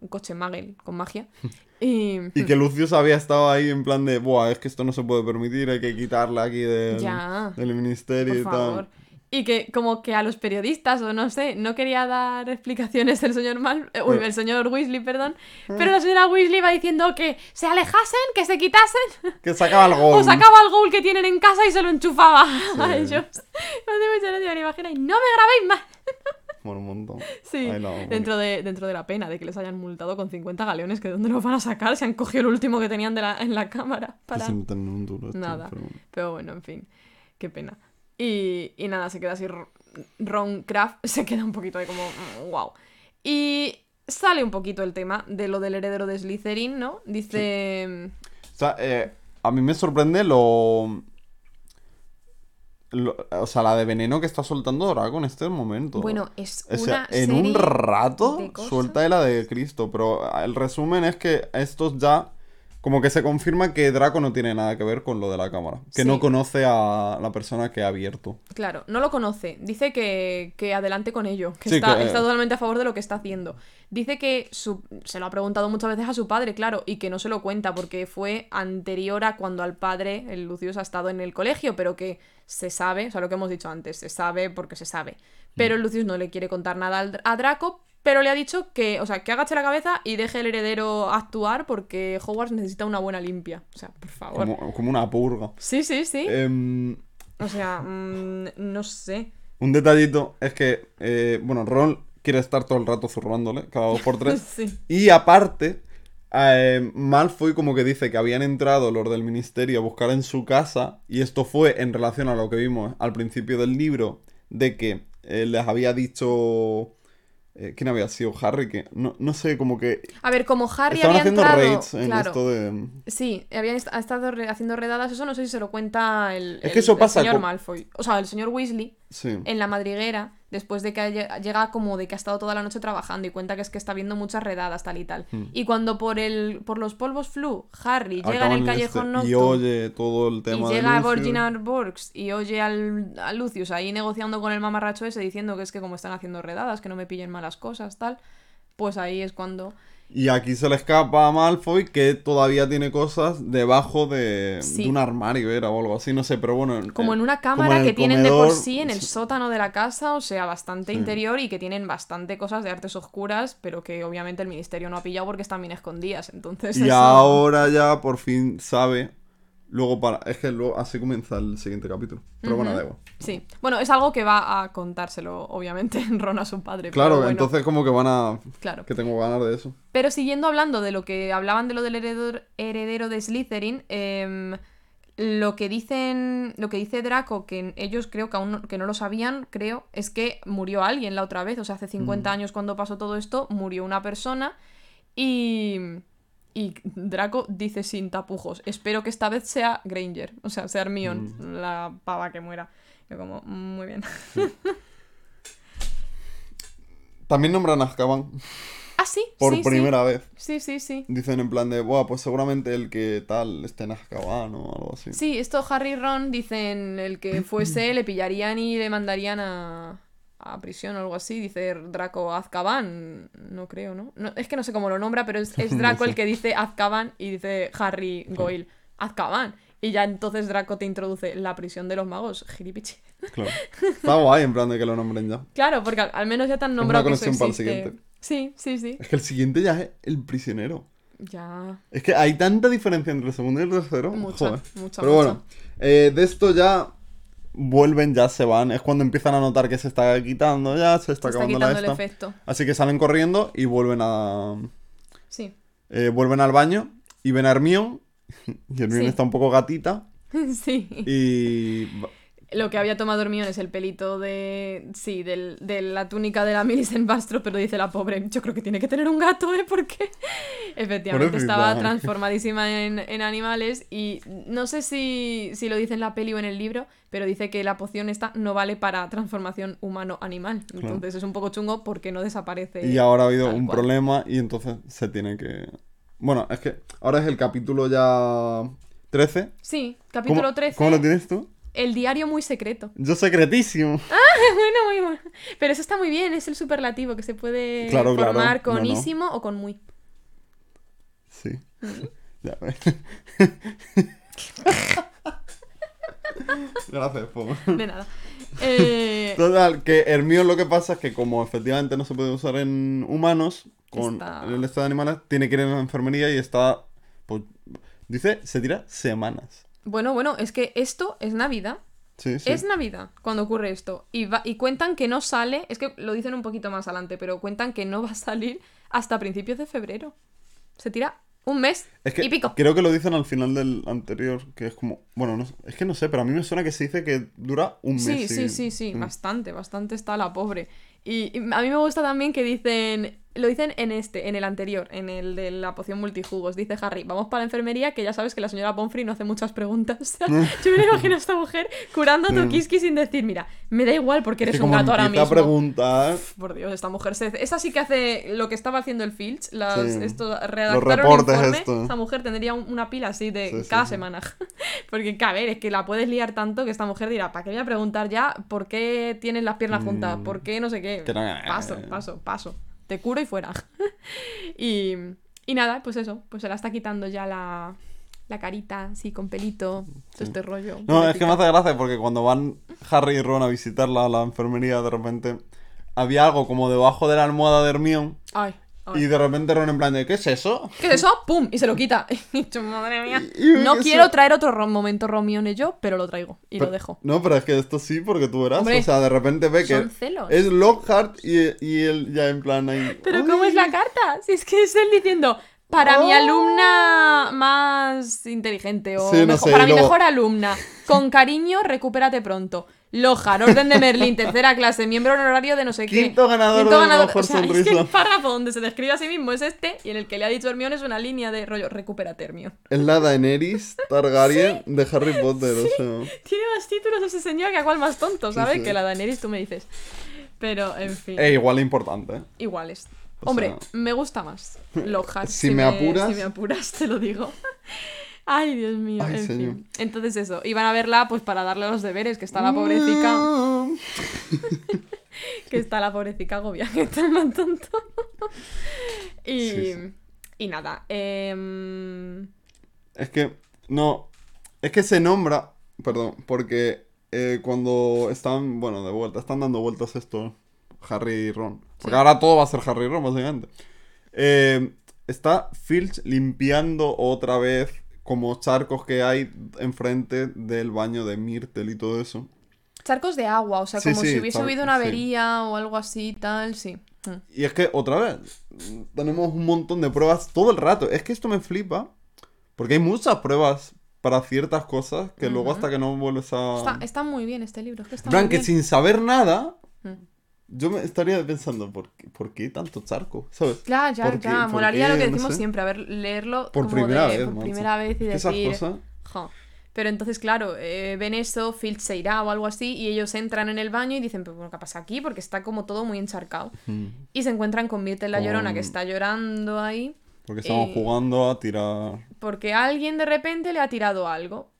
Un coche Magel con magia. Y. Y que Lucius había estado ahí en plan de, buah, es que esto no se puede permitir, hay que quitarla aquí del, Ya. del ministerio Por y favor. tal. Y que como que a los periodistas, o no sé, no quería dar explicaciones del señor Mal, eh, uy, Pero- el señor Weasley, perdón, pero la señora Weasley va diciendo que se alejasen, que se quitasen, Que sacaba el gol. o sacaba el ghoul que tienen en casa y se lo enchufaba a Sí. ellos. Me hace mucha gracia, me imagino, y no me grabéis más. Bueno, un montón. Sí, Ay, no, dentro, de, dentro de la pena de que les hayan multado con 50 galeones, que de dónde los van a sacar, se han cogido el último que tenían de la- en la cámara para... se meten en un duro Nada. pero bueno. Pero bueno, en fin, qué pena. Y, y nada, se queda así. Ron Kraft se queda un poquito de como. wow. Y sale un poquito el tema de lo del heredero de Slytherin, ¿no? Dice... O sea, eh, a mí me sorprende lo... lo- O sea, la de veneno que está soltando Draco en este momento. Bueno, es O sea, una en un rato de suelta de la de Cristo, pero el resumen es que estos ya como que se confirma que Draco no tiene nada que ver con lo de la cámara, que Sí. no conoce a la persona que ha abierto. Claro, no lo conoce. Dice que, que adelante con ello, que, Sí, está, que- está totalmente a favor de lo que está haciendo. Dice que su- se lo ha preguntado muchas veces a su padre, claro, y que no se lo cuenta porque fue anterior a cuando al padre, el Lucius, ha estado en el colegio, pero que se sabe, o sea, lo que hemos dicho antes, se sabe porque se sabe. Pero Mm. el Lucius no le quiere contar nada a Draco, pero le ha dicho que, o sea, que agache la cabeza y deje el heredero actuar porque Hogwarts necesita una buena limpia. O sea, por favor. Como, como una purga. Sí, sí, sí. Em, O sea, mm, no sé. un detallito es que, eh, bueno, Ron quiere estar todo el rato zurrándole, cada dos por tres. Sí. Y aparte, eh, Malfoy como que dice que habían entrado los del ministerio a buscar en su casa, y esto fue en relación a lo que vimos al principio del libro, de que eh, les había dicho... eh, ¿Quién había sido? Harry, que no, no sé, como que... A ver, como Harry Estaban había haciendo entrado, raids en claro, esto de... sí, habían est- ha estado haciendo redadas, eso no sé si se lo cuenta el, Es que el- eso el pasa señor con- Malfoy, o sea, el señor Weasley Sí. en la madriguera después de que llega como de que ha estado toda la noche trabajando y cuenta que es que está viendo muchas redadas tal y tal. Y cuando por el por los polvos flu Harry llega en Hmm. El en callejón este, y oye todo el y tema de llega a. Virginia Borgs y oye al, a Lucius ahí negociando con el mamarracho ese diciendo que es que como están haciendo redadas, que no me pillen malas cosas, tal, pues ahí es cuando... Y aquí se le escapa a Malfoy que todavía tiene cosas debajo de, Sí. de un armario, era o algo así, no sé, pero bueno. Como en una como cámara en que tienen de por sí en el sí. sótano de la casa, o sea, bastante Sí. interior y que tienen bastante cosas de artes oscuras, pero que obviamente el ministerio no ha pillado porque están bien escondidas, entonces... Y eso- ahora ya por fin sabe. Luego para. Es que luego así comienza el siguiente capítulo. Pero bueno, da igual. Sí, bueno, es algo que va a contárselo, obviamente, Ron a su padre. Claro, bueno, entonces como que van a. Claro. Que tengo ganas de eso. Pero siguiendo hablando de lo que hablaban de lo del heredero, heredero de Slytherin, em, lo que dicen, lo que dice Draco, que ellos creo que aún no, que no lo sabían, creo, es que murió alguien la otra vez. O sea, hace 50 años cuando pasó todo esto, murió una persona y... Y Draco dice sin tapujos, espero que esta vez sea Granger, o sea, sea Hermione, la pava que muera. Yo como, muy bien. También nombran a Azkaban Ah, sí, por sí, sí. primera vez. Sí, sí, sí. Dicen en plan de, Buah, pues seguramente el que tal esté en Azkaban o algo así. Sí, esto Harry y Ron dicen el que fuese le pillarían y le mandarían a, a prisión o algo así. Dice Draco Azkaban. No creo, ¿no? No, es que no sé cómo lo nombra, pero es, es Draco el que dice Azkaban y dice Harry Goyle Azkaban. Y ya entonces Draco te introduce la prisión de los magos. Giripichi. Claro. Está guay en plan de que lo nombren ya. Claro, porque al, al menos ya te han una nombrado que eso conexión para el siguiente. Sí, sí, sí. Es que el siguiente ya es el prisionero. Ya. Es que hay tanta diferencia entre el segundo y el tercero. Mucha, Joder. mucha, Pero mucha. bueno, eh, de esto ya vuelven, ya se van. Es cuando empiezan a notar que se está quitando ya, se está Se está acabando la quitando el efecto. Así que salen corriendo y vuelven a. Sí. eh, vuelven al baño y ven a Hermione. Y Hermione Sí. está un poco gatita. sí. Y. Lo que había tomado Hermione es el pelito de. Sí, del, de la túnica de la Millicent Bastro, pero dice la pobre. Yo creo que tiene que tener un gato, ¿eh? Porque. Efectivamente, estaba transformadísima en, en animales. Y no sé si, si lo dice en la peli o en el libro, pero dice que la poción esta no vale para transformación humano-animal. Entonces es un poco chungo porque no desaparece. Y ahora ha habido un cual. problema y entonces se tiene que... Bueno, es que ahora es el capítulo ya 13. Sí, capítulo ¿Cómo, 13. ¿Cómo lo tienes tú? El diario muy secreto. Yo secretísimo. bueno, muy bueno. Pero eso está muy bien, es el superlativo que se puede Claro, claro. formar con No, no. ísimo o con muy. Sí. Ya ves. Gracias, po. De nada. Eh, Total, que Hermione lo que pasa es que como efectivamente no se puede usar en humanos, con Está- el estado de animales, tiene que ir a la enfermería y está... Pues, dice, se tira semanas. Bueno, bueno, es que esto es Navidad. Sí, sí. Es Navidad cuando ocurre esto. Y, va- y cuentan que no sale, es que lo dicen un poquito más adelante, pero cuentan que no va a salir hasta principios de febrero. Se tira un mes Es que y pico. creo que lo dicen al final del anterior, que es como... Bueno, no, sé- es que no sé, pero a mí me suena que se dice que dura un mes. Sí, sí, sí, sí, bastante, bastante está la pobre. Y, y a mí me gusta también que dicen, lo dicen en este, en el anterior, en el de la poción multijugos. Dice Harry, vamos para la enfermería, que ya sabes que la señora Pomfrey no hace muchas preguntas. Yo me imagino a esta mujer curando tu kiski sin decir, mira, me da igual porque eres Mm. que un gato ahora mismo. a preguntar... Por Dios, esta mujer se... Esa sí que hace lo que estaba haciendo el Filch. Las, Sí. esto, redactar un reportes informe. esto. Esta mujer tendría un- una pila así de Sí, cada sí. semana. Porque, que, a ver, es que la puedes liar tanto que esta mujer dirá, ¿para qué voy a preguntar ya por qué tienes las piernas juntas? Mm. ¿Por qué no sé qué? Que no- Paso, paso, paso. Te curo y fuera. y, y nada, pues eso. Pues se la está quitando ya la, la carita, así, con pelito. Todo este rollo. No, es que me hace gracia porque cuando van Harry y Ron a visitarla a la enfermería, de repente había algo como debajo de la almohada de Hermione Ay, ay. Y de repente Ron en plan de ¿qué es eso? ¿Qué es eso? ¡Pum! Y se lo quita. Y yo, madre mía. No eso- quiero traer otro ro- momento Romione yo, pero lo traigo y lo dejo. No, pero es que esto sí, porque tú verás. Hombre, o sea, de repente ve que celos. es Lockhart y, y él ya en plan ahí. Pero ¿cómo "Uy". es la carta? Si es que es él diciendo, para mi Oh. alumna más inteligente o Sí, no mejo- sé, para mi luego- mejor alumna, con cariño, recupérate pronto. Lojar, orden de Merlín, tercera clase, miembro honorario de no sé qué. Quinto ganador de la mejor o sea, Es que sonrisa. el párrafo donde se describe a sí mismo es este y en el que le ha dicho Hermione es una línea de rollo, recupérate Hermione. Es la Daenerys Targaryen de Harry Potter, o sea. Tiene más títulos ese señor que a cual más tonto, ¿sabes? sí. Que la Daenerys tú me dices. Pero, en fin, Eh, igual importante, ¿eh? iguales. o Hombre, sea- me gusta más Lockhart. Si me apuras- Si me apuras, te lo digo. Ay, Dios mío. Ay, en señor. fin. Entonces eso, iban a verla pues para darle los deberes, que está la pobrecita, que está la pobrecita agobia, que está más tonto. y, Sí, sí. y nada, em, Es que, no, es que se nombra, perdón, porque eh, cuando están, bueno, de vuelta, están dando vueltas esto, Harry y Ron. Porque Sí. ahora todo va a ser Harry y Ron, básicamente. Eh, está Filch limpiando otra vez como charcos que hay enfrente del baño de Myrtle y todo eso. charcos de agua, o sea, Sí, como sí, si hubiese habido una sí. avería o algo así, tal, sí. Mm. Y es que, otra vez, tenemos un montón de pruebas todo el rato. Es que esto me flipa, porque hay muchas pruebas para ciertas cosas que luego hasta que no vuelves a... Está, está muy bien este libro, es que está muy que bien. sin saber nada, Mm. Yo me estaría pensando, ¿por qué, por qué tanto charco? ¿Sabes? Claro, ya, ¿Por qué? ya. ¿Por Molaría qué? lo que No decimos sé. siempre, a ver, leerlo Por como primera de- vez, por primera vez y que esas decir. cosas... "Jo". Pero entonces, claro, eh, ven eso, Filch se irá o algo así, y ellos entran en el baño y dicen, bueno, ¿qué pasa aquí? Porque está como todo muy encharcado. Mm, Y se encuentran con Myrtle la Llorona, que está llorando ahí, Porque estamos Eh, jugando a tirar... porque alguien de repente le ha tirado algo.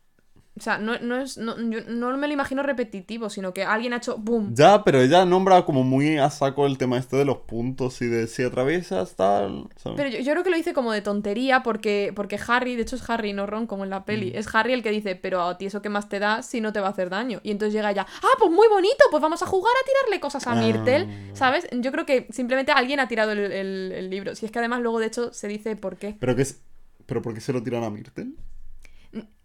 O sea, no, no es, no, yo no me lo imagino repetitivo, sino que alguien ha hecho boom. Ya, pero ella nombra como muy a saco el tema este de los puntos y de si atraviesas tal, ¿sabes? Pero yo, yo creo que lo dice como de tontería porque, porque Harry, de hecho es Harry, no Ron, como en la Mm. peli. Es Harry el que dice, pero a ti eso que más te da si no te va a hacer daño. Y entonces llega ella, ah, pues muy bonito, pues vamos a jugar a tirarle cosas a Ah. Myrtle, ¿sabes? Yo creo que simplemente alguien ha tirado el, el- el libro. Si es que además luego de hecho se dice por qué. ¿Pero qué es? ¿Pero por qué se lo tiran a Myrtle?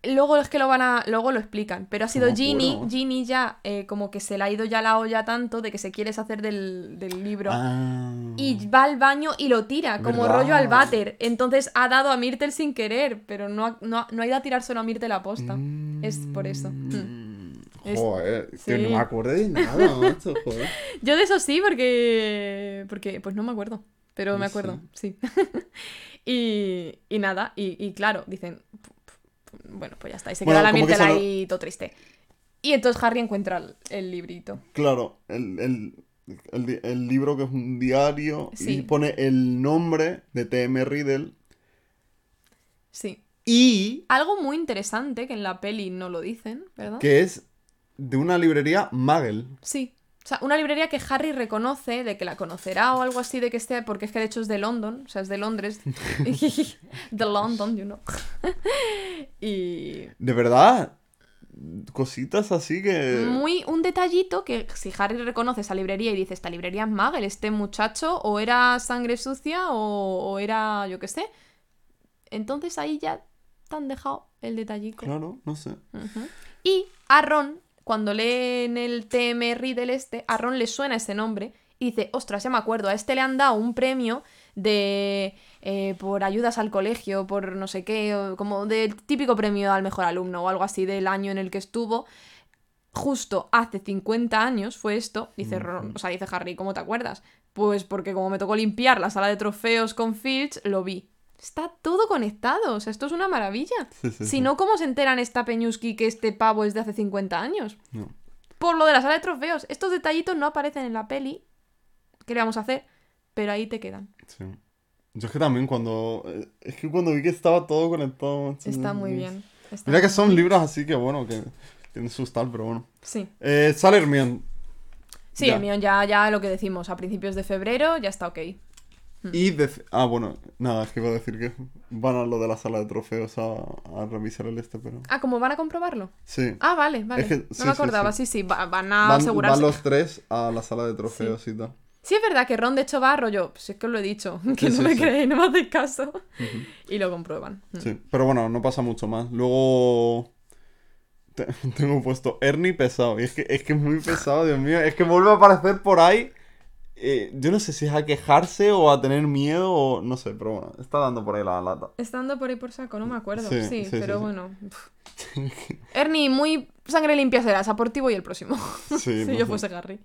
Luego es que lo van a. Luego lo explican. Pero ha sido Ginny. Ginny ya, eh, como que se le ha ido ya la olla tanto de que se quiere deshacer del, del libro. Ah. Y va al baño y lo tira, como ¿Verdad? rollo al váter. Entonces ha dado a Myrtle sin querer, pero no ha, no no ha ido a tirar solo a Myrtle a posta. Es por eso. Mm. Es- Joder, que sí. no me acuerdo de nada, macho, joder. Yo de eso sí, porque. Porque, pues no me acuerdo. Pero me acuerdo, sí. y, y nada, y, y claro, dicen. Bueno, pues ya está. Y se Bueno, queda la que ahí todo triste. Y entonces Harry encuentra el, el librito. Claro, el, el, el, el libro que es un diario Sí. y pone el nombre de T.M. Riddle Sí. y Algo muy interesante que en la peli no lo dicen, ¿verdad? que es de una librería Magel. Sí. O sea, una librería que Harry reconoce de que la conocerá o algo así de que esté, porque es que de hecho es de London, o sea, es de Londres. de London, you know. y De verdad, cositas así que... muy un detallito que si Harry reconoce esa librería y dice, esta librería es Magel, este muchacho o era sangre sucia o, o era, yo qué sé. Entonces ahí ya te han dejado el detallico. Claro, no sé. Y a Ron, cuando lee en el TM Riddle este, a Ron le suena ese nombre y dice, ostras, ya me acuerdo, a este le han dado un premio de eh, por ayudas al colegio, por no sé qué, o como del típico premio al mejor alumno o algo así del año en el que estuvo. justo hace 50 años fue esto, dice, Ron- o sea, dice Harry, ¿cómo te acuerdas? Pues porque como me tocó limpiar la sala de trofeos con Filch, lo vi. Está todo conectado, o sea, esto es una maravilla. Sí, sí, si no, ¿cómo se enteran esta Peñuski que este pavo es de hace 50 años? No. Por lo de la sala de trofeos. Estos detallitos no aparecen en la peli. ¿Qué le vamos a hacer? Pero ahí te quedan. Sí. Yo es que también cuando... eh, Es que cuando vi que estaba todo conectado... Está muy bien. está Mira que son bien. libros así que bueno, que tienen sus tal, pero bueno. Sí. Eh, sale Hermione. Sí, Ya. mío ya, ya lo que decimos, a principios de febrero ya está ok. Y dec- Ah, bueno, nada, es que iba a decir que van a lo de la sala de trofeos a, a revisar el este, pero... Ah, ¿cómo van a comprobarlo? Sí. Ah, vale, vale. Es que- no me acordaba, sí. sí, sí, va- van a Van, asegurarse. van los tres a la sala de trofeos y tal. Sí, es verdad que Ron de hecho va rollo, pues es que os lo he dicho, que no me creéis, no me hacéis caso. y lo comprueban. Mm. Sí, pero bueno, no pasa mucho más. Luego te- tengo puesto Ernie pesado. Y es que, es que es muy pesado, Dios mío. Es que vuelve a aparecer por ahí. Eh, yo no sé si es a quejarse o a tener miedo o no sé, pero bueno, está dando por ahí la lata. Estando por ahí por saco, no me acuerdo. Sí, Sí, sí, pero sí, bueno. Ernie, muy sangre limpia serás, a por ti voy el próximo. Si yo fuese Harry.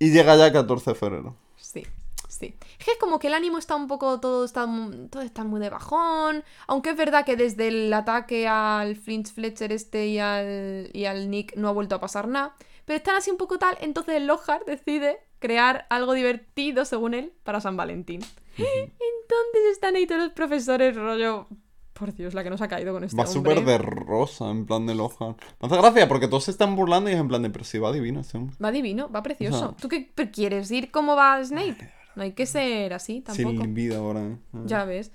Y llega ya 14 de febrero. Sí, sí. Es que es como que el ánimo está un poco, todo está, todo está muy de bajón. Aunque es verdad que desde el ataque al Flinch Fletcher este y al, y al Nick no ha vuelto a pasar nada. Pero están así un poco tal, entonces Lockhart decide crear algo divertido, según él, para San Valentín. Entonces están ahí todos los profesores, rollo... Por Dios, la que nos ha caído con este Va súper de rosa, en plan de Lohan. Me hace gracia porque todos se están burlando y es en plan de, pero si va divino hombre. Va divino, va precioso. O sea- ¿Tú qué quieres? ¿Ir como va Snape? No hay que ser así tampoco. Sin vida ahora. ¿eh? Ya ves.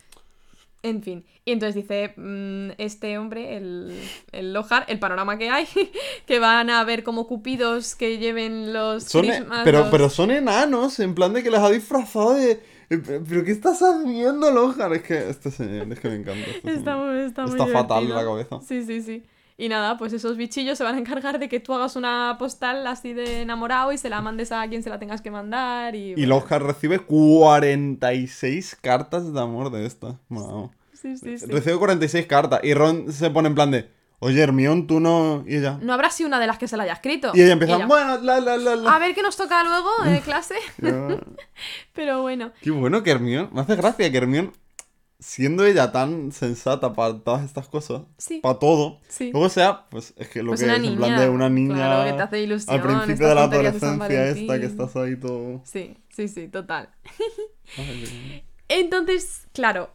En fin. Y entonces dice mm, este hombre, el, el Lohar, el panorama que hay, que van a ver como cupidos que lleven los Son e- pero, los- pero son enanos, en plan de que les ha disfrazado de... eh, ¿Pero qué estás haciendo, Lohan? Es que este señor, es que me encanta. este Está está muy Está fatal de la cabeza. Sí, sí, sí. Y nada, pues esos bichillos se van a encargar de que tú hagas una postal así de enamorado y se la mandes a quien se la tengas que mandar y... Y bueno, Lohan recibe 46 cartas de amor de esta. Wow. Sí, sí, sí. Recibe 46 cartas. Y Ron se pone en plan de, oye, Hermión, tú no... Y ella... No habrá sido una de las que se la haya escrito. Y ella empieza, Ella, bueno, la, la, la, la. A ver qué nos toca luego de clase. Pero bueno. Qué bueno que Hermione... Me hace gracia que Hermione, siendo ella tan sensata para todas estas cosas, Sí. para todo, Sí. luego sea, pues es que lo Pues que es, en plan de una niña... claro, que te hace ilusión, Al principio de la adolescencia esta, que estás ahí todo... Sí, sí, sí, total. Ay, Entonces, claro,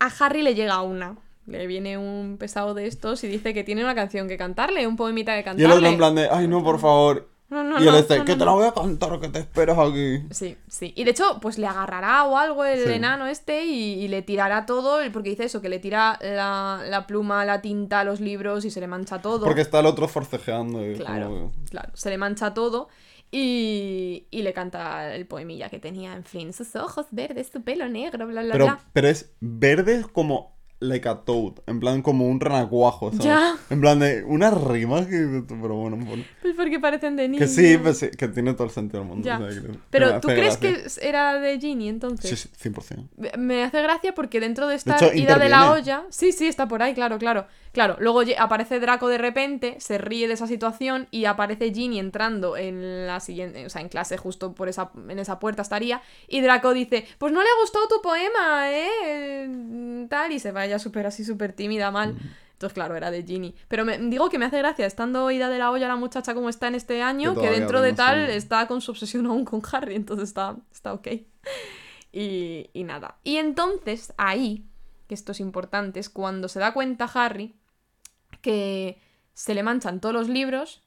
a Harry le llega una. Le viene un pesado de estos y dice que tiene una canción que cantarle, un poemita que Y cantarle. el otro en plan de, ay no, por favor. No, no, y no, este, no, que te la voy a cantar, que te esperas aquí. Sí, sí. Y de hecho, pues le agarrará o algo el Sí. enano este y, y le tirará todo, porque dice eso, que le tira la, la pluma, la tinta, los libros y se le mancha todo. Porque está el otro forcejeando. y Claro, como- claro. Se le mancha todo y, y le canta el poemilla que tenía, en fin, sus ojos verdes, su pelo negro, bla, bla, Pero, bla. pero es verde como like a toad. En plan, como un renacuajo, ¿sabes? Ya. En plan de unas rimas que... Pero bueno, bueno. Pues porque parecen de Que niños. sí, pues sí, que tiene todo el sentido del mundo. Ya. o sea, que- que Pero ¿tú crees gracia. que era de Ginny entonces? Sí, sí, 100%. Me hace gracia porque dentro de esta hecho, ida de la interviene. olla. Sí, sí, está por ahí, claro, claro. Claro, luego aparece Draco de repente, se ríe de esa situación y aparece Ginny entrando en la siguiente, o sea, en clase justo por esa, en esa puerta estaría. Y Draco dice, pues no le gustó tu poema, ¿eh? Tal, y se vaya súper así, súper tímida, mal. Entonces, claro, era de Ginny. Pero me, digo que me hace gracia, estando ida de la olla la muchacha como está en este año, Que dentro de tal está con su obsesión aún con Harry, entonces está, está ok. Y, y nada. Y entonces, ahí, que esto es importante, es cuando se da cuenta Harry que se le manchan todos los libros,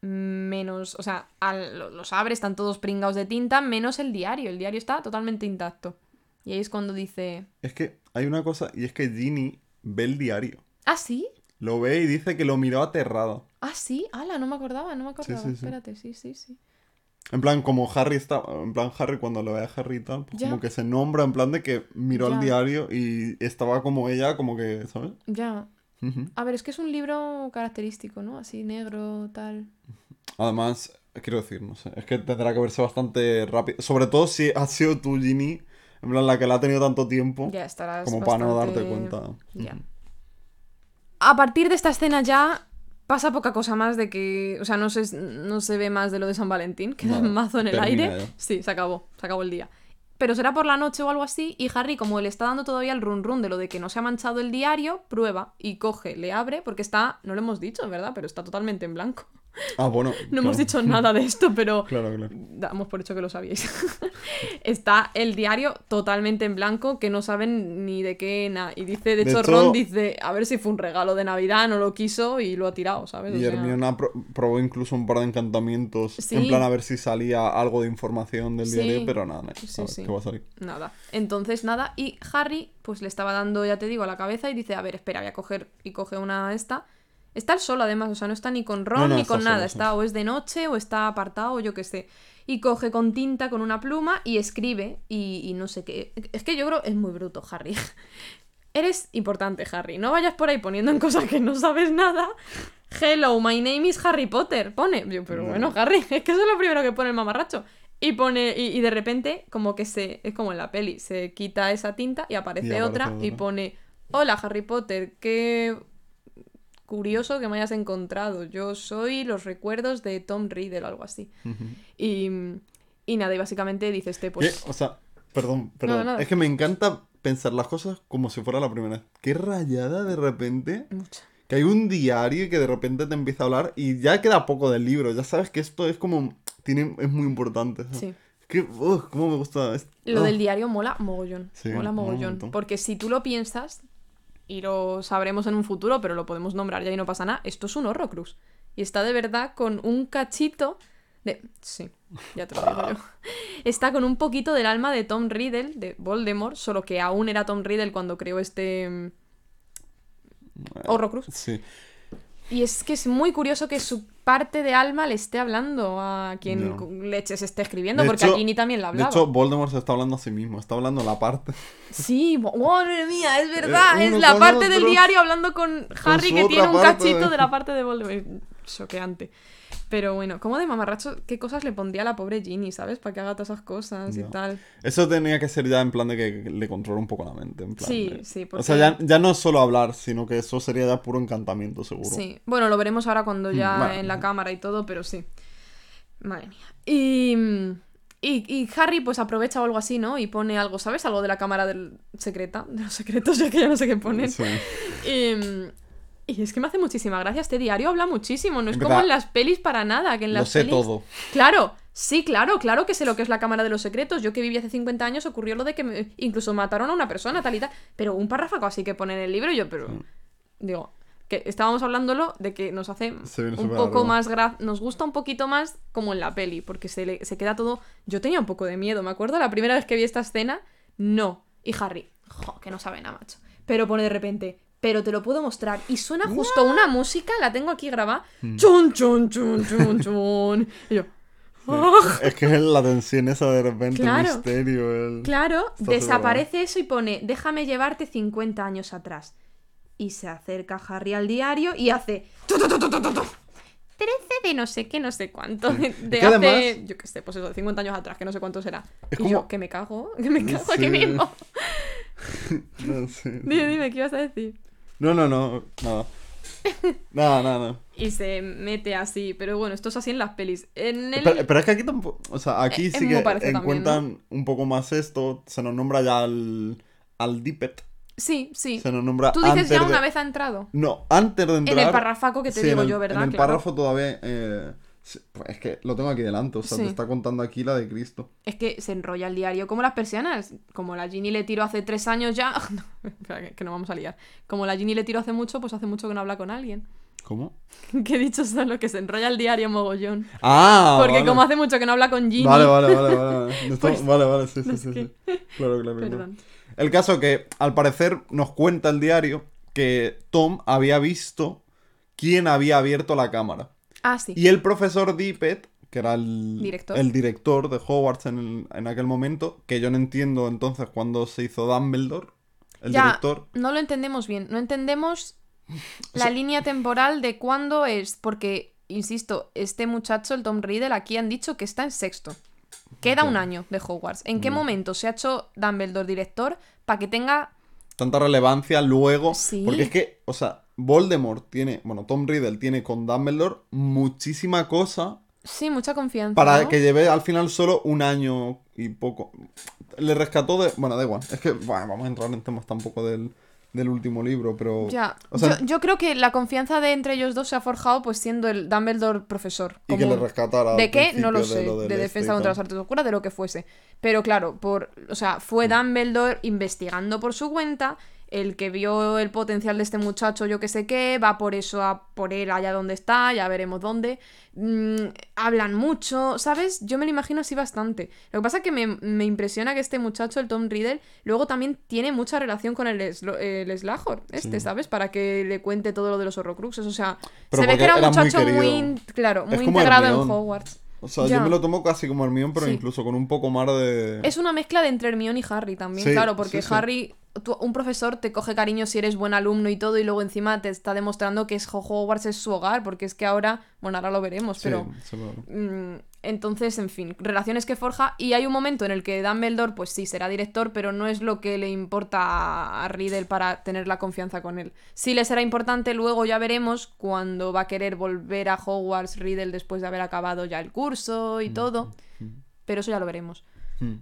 menos, o sea, al- lo- los abre, están todos pringados de tinta, menos el diario. El diario está totalmente intacto. Y ahí es cuando dice, Es que hay una cosa, y es que Ginny ve el diario. ¿ah, sí? Lo ve y dice que lo miró aterrada. ¿Ah, sí? ¡Hala! No me acordaba, no me acordaba. sí, sí. Espérate, sí, sí, sí. En plan, como Harry está. En plan, Harry cuando lo ve a Harry y tal, pues Ya. como que se nombra en plan de que miró Ya. el diario y estaba como ella, como que, ¿sabes? Ya. A ver, es que es un libro característico, ¿no? Así negro, tal. Además, quiero decir, no sé, es que tendrá que verse bastante rápido. Sobre todo si has sido tú, Ginny, en plan, la que la ha tenido tanto tiempo, Ya estarás como para no darte cuenta. Ya. A partir de esta escena ya Pasa poca cosa más de que. O sea, no se, no se ve más de lo de San Valentín. Queda Nada, mazo en el aire. ya. Sí, se acabó. Se acabó el día. Pero será por la noche o algo así. Y Harry, como le está dando todavía el run run de lo de que no se ha manchado el diario, prueba y coge, le abre, porque está. No lo hemos dicho, ¿verdad? Pero está totalmente en blanco. Ah, bueno. No hemos dicho nada de esto, pero Claro, claro. damos por hecho que lo sabíais. Está el diario totalmente en blanco, que no saben ni de qué nada. Y dice, de, De hecho, Ron dice, a ver si fue un regalo de Navidad, no lo quiso y lo ha tirado, ¿sabes? O Y sea, Hermione pro- probó incluso un par de encantamientos Sí. en plan a ver si salía algo de información del Sí. diario, pero nada, nada, Sí, a ver sí. qué va a salir. Nada. Entonces, nada. Y Harry, pues le estaba dando, ya te digo, a la cabeza y dice, a ver, espera, voy a coger y coge una esta. Está el solo, además, o sea, no está ni con Ron No, no, ni con solo, nada. sí. Está o es de noche o está apartado o yo qué sé. Y coge con tinta, con una pluma y escribe y, y no sé qué. Es que yo creo es muy bruto, Harry. Eres importante, Harry. No vayas por ahí poniendo en cosas que no sabes nada. Hello, my name is Harry Potter. Pone. Yo, pero No. bueno, Harry, es que eso es lo primero que pone el mamarracho. Y pone, y, y de repente, como que se. Es como en la peli, se quita esa tinta y aparece, Y aparece otra y otra. pone. Hola, Harry Potter, qué curioso que me hayas encontrado. Yo soy los recuerdos de Tom Riddle o algo así. Y, y nada, y básicamente dice este, pues. ¿Qué? O sea, perdón, perdón. Es que me encanta pensar las cosas como si fuera la primera vez. Qué rayada de repente. Mucha. Que hay un diario y que de repente te empieza a hablar y ya queda poco del libro. Ya sabes que esto es como. Tiene, es muy importante. Sí. Que, cómo me gusta. es- Lo del diario mola mogollón. Sí, mola mogollón. Porque si tú lo piensas, y lo sabremos en un futuro, pero lo podemos nombrar ya y no pasa nada, esto es un Horrocrux. Y está de verdad con un cachito de... Sí, ya te lo digo yo. Está con un poquito del alma de Tom Riddle, de Voldemort, solo que aún era Tom Riddle cuando creó este... mm, Horrocrux. Sí. Y es que es muy curioso que su parte de alma le esté hablando a quien con leches esté escribiendo, De porque hecho- a Ginny también la De hablaba. hecho, Voldemort se está hablando a sí mismo. Está hablando la parte. Sí, madre mía, es verdad. Eh, es uno la parte del diario hablando con Harry que tiene un cachito de- de la parte de Voldemort. Choqueante. Pero bueno, como de mamarracho, ¿qué cosas le pondría a la pobre Ginny, ¿sabes? Para que haga todas esas cosas y Ya. tal. Eso tenía que ser ya en plan de que le controla un poco la mente. En plan Sí, de- sí, O sea, ya, ya no es solo hablar, sino que eso sería ya puro encantamiento, seguro. Sí, bueno, lo veremos ahora cuando ya Mm, bueno. en la cámara y todo, pero sí. Madre mía. Y, y, y Harry pues aprovecha o algo así, ¿no? Y pone algo, ¿sabes? Algo de la cámara del secreta, de los secretos, ya que ya no sé qué ponen. Sí. Y, y es que me hace muchísima gracia. Este diario habla muchísimo. No es como en las pelis para nada. Que en Lo las sé pelis... todo. Claro, sí, claro, claro que sé lo que es la Cámara de los Secretos. Yo que viví hace 50 años ocurrió lo de que me- incluso mataron a una persona, tal y tal. Pero un párrafo así que pone en el libro yo, pero... Digo, que estábamos hablándolo de que nos hace un poco más... gra- Nos gusta un poquito más como en la peli, porque se, le- se queda todo... Yo tenía un poco de miedo, me acuerdo la primera vez que vi esta escena, no. Y Harry, jo, que no sabe nada, macho. Pero pone de repente, pero te lo puedo mostrar. Y suena justo una música, la tengo aquí grabada. Hmm. Chun, chun, chun, chun, chun. Y yo, Es que es la tensión esa de repente, Claro. el misterio, el... Claro, Está desaparece eso y pone, déjame llevarte 50 años atrás. Y se acerca Harry al diario y hace... tu, tu, tu, tu, tu, tu, tu. 13 de no sé qué, no sé cuánto. De, hace, además- yo qué sé, pues eso, de 50 años atrás, que no sé cuánto será. Y como- yo, que me cago, que me cago aquí Sí. mismo. No, sé. Dime, dime, ¿qué ibas a decir? No, no, no, nada. Nada, nada. Y se mete así, pero bueno, esto es así en las pelis. En el... Pero, pero es que aquí tampoco. O sea, aquí Eh, sí que parecido también, encuentran un poco más esto. Se nos nombra ya al. Al Dippet. Sí, sí. Se nos nombra Tú dices antes ya de- una vez ha entrado. No, antes de entrar. En el parrafaco que te sí, digo el- yo, ¿verdad? En el Claro. párrafo todavía. eh, pues es que lo tengo aquí delante. O sea, Sí. te está contando aquí la de Cristo. Es que se enrolla el diario como las persianas. Como la Ginny le tiró hace tres años ya. No, espera, que, no vamos a liar. Como la Ginny le tiró hace mucho, pues hace mucho que no habla con alguien. ¿Cómo? que he dicho solo que se enrolla el diario mogollón. Ah, Porque vale. como hace mucho que no habla con Ginny. Vale, vale, vale, vale. vale. No Pues, vale, vale, sí, sí, no sí, que- sí. Claro, claro, claro. Perdón. El caso que, al parecer, nos cuenta el diario que Tom había visto quién había abierto la cámara. Ah, sí. Y el profesor Dippet, que era el Director. el director de Hogwarts en, el- en aquel momento, que yo no entiendo entonces cuándo se hizo Dumbledore, el ya, director. no lo entendemos bien. No entendemos la línea temporal de cuándo es. Porque, insisto, este muchacho, el Tom Riddle, aquí han dicho que está en sexto. Queda Ya. un año de Hogwarts. ¿En qué Ya. momento se ha hecho Dumbledore director para que tenga Tanta relevancia luego. Sí. Porque es que, o sea, Voldemort tiene, bueno, Tom Riddle tiene con Dumbledore muchísima cosa Sí, mucha confianza. para ¿no? que lleve al final solo un año y poco. Le rescató de... Bueno, da igual. Es que, bueno, vamos a entrar en temas tampoco del, del último libro, pero... Ya. O sea, yo, yo creo que la confianza de entre ellos dos se ha forjado pues siendo el Dumbledore profesor. y que le rescatara. ¿De qué? No lo sé. lo De, este defensa contra las artes oscuras, de lo que fuese. Pero claro, por, o sea, fue Mm. Dumbledore investigando por su cuenta, el que vio el potencial de este muchacho, yo que sé qué, va por eso a por él allá donde está, ya veremos dónde. Mm, hablan mucho, ¿sabes? Yo me lo imagino así bastante. Lo que pasa es que me, me impresiona que este muchacho, el Tom Riddle, luego también tiene mucha relación con el, el Slahor, este, Sí. ¿sabes? Para que le cuente todo lo de los Horrocruxes. O sea, Pero se ve que era un muy muchacho muy, claro, muy integrado en. Hogwarts. O sea, Ya. yo me lo tomo casi como Hermione, pero Sí. incluso con un poco más de... Es una mezcla de entre Hermione y Harry también, Sí, claro, porque sí. Harry, un profesor te coge cariño si eres buen alumno y todo, y luego encima te está demostrando que es Hogwarts es su hogar, porque es que ahora, bueno, ahora lo veremos, Sí, pero mm, entonces, en fin, relaciones que forja, y hay un momento en el que Dumbledore, pues sí, será director, pero no es lo que le importa a- Riddle para tener la confianza con él. Sí le será importante, luego ya veremos cuando va a querer volver a Hogwarts Riddle después de haber acabado ya el curso y todo, pero eso ya lo veremos. Mm.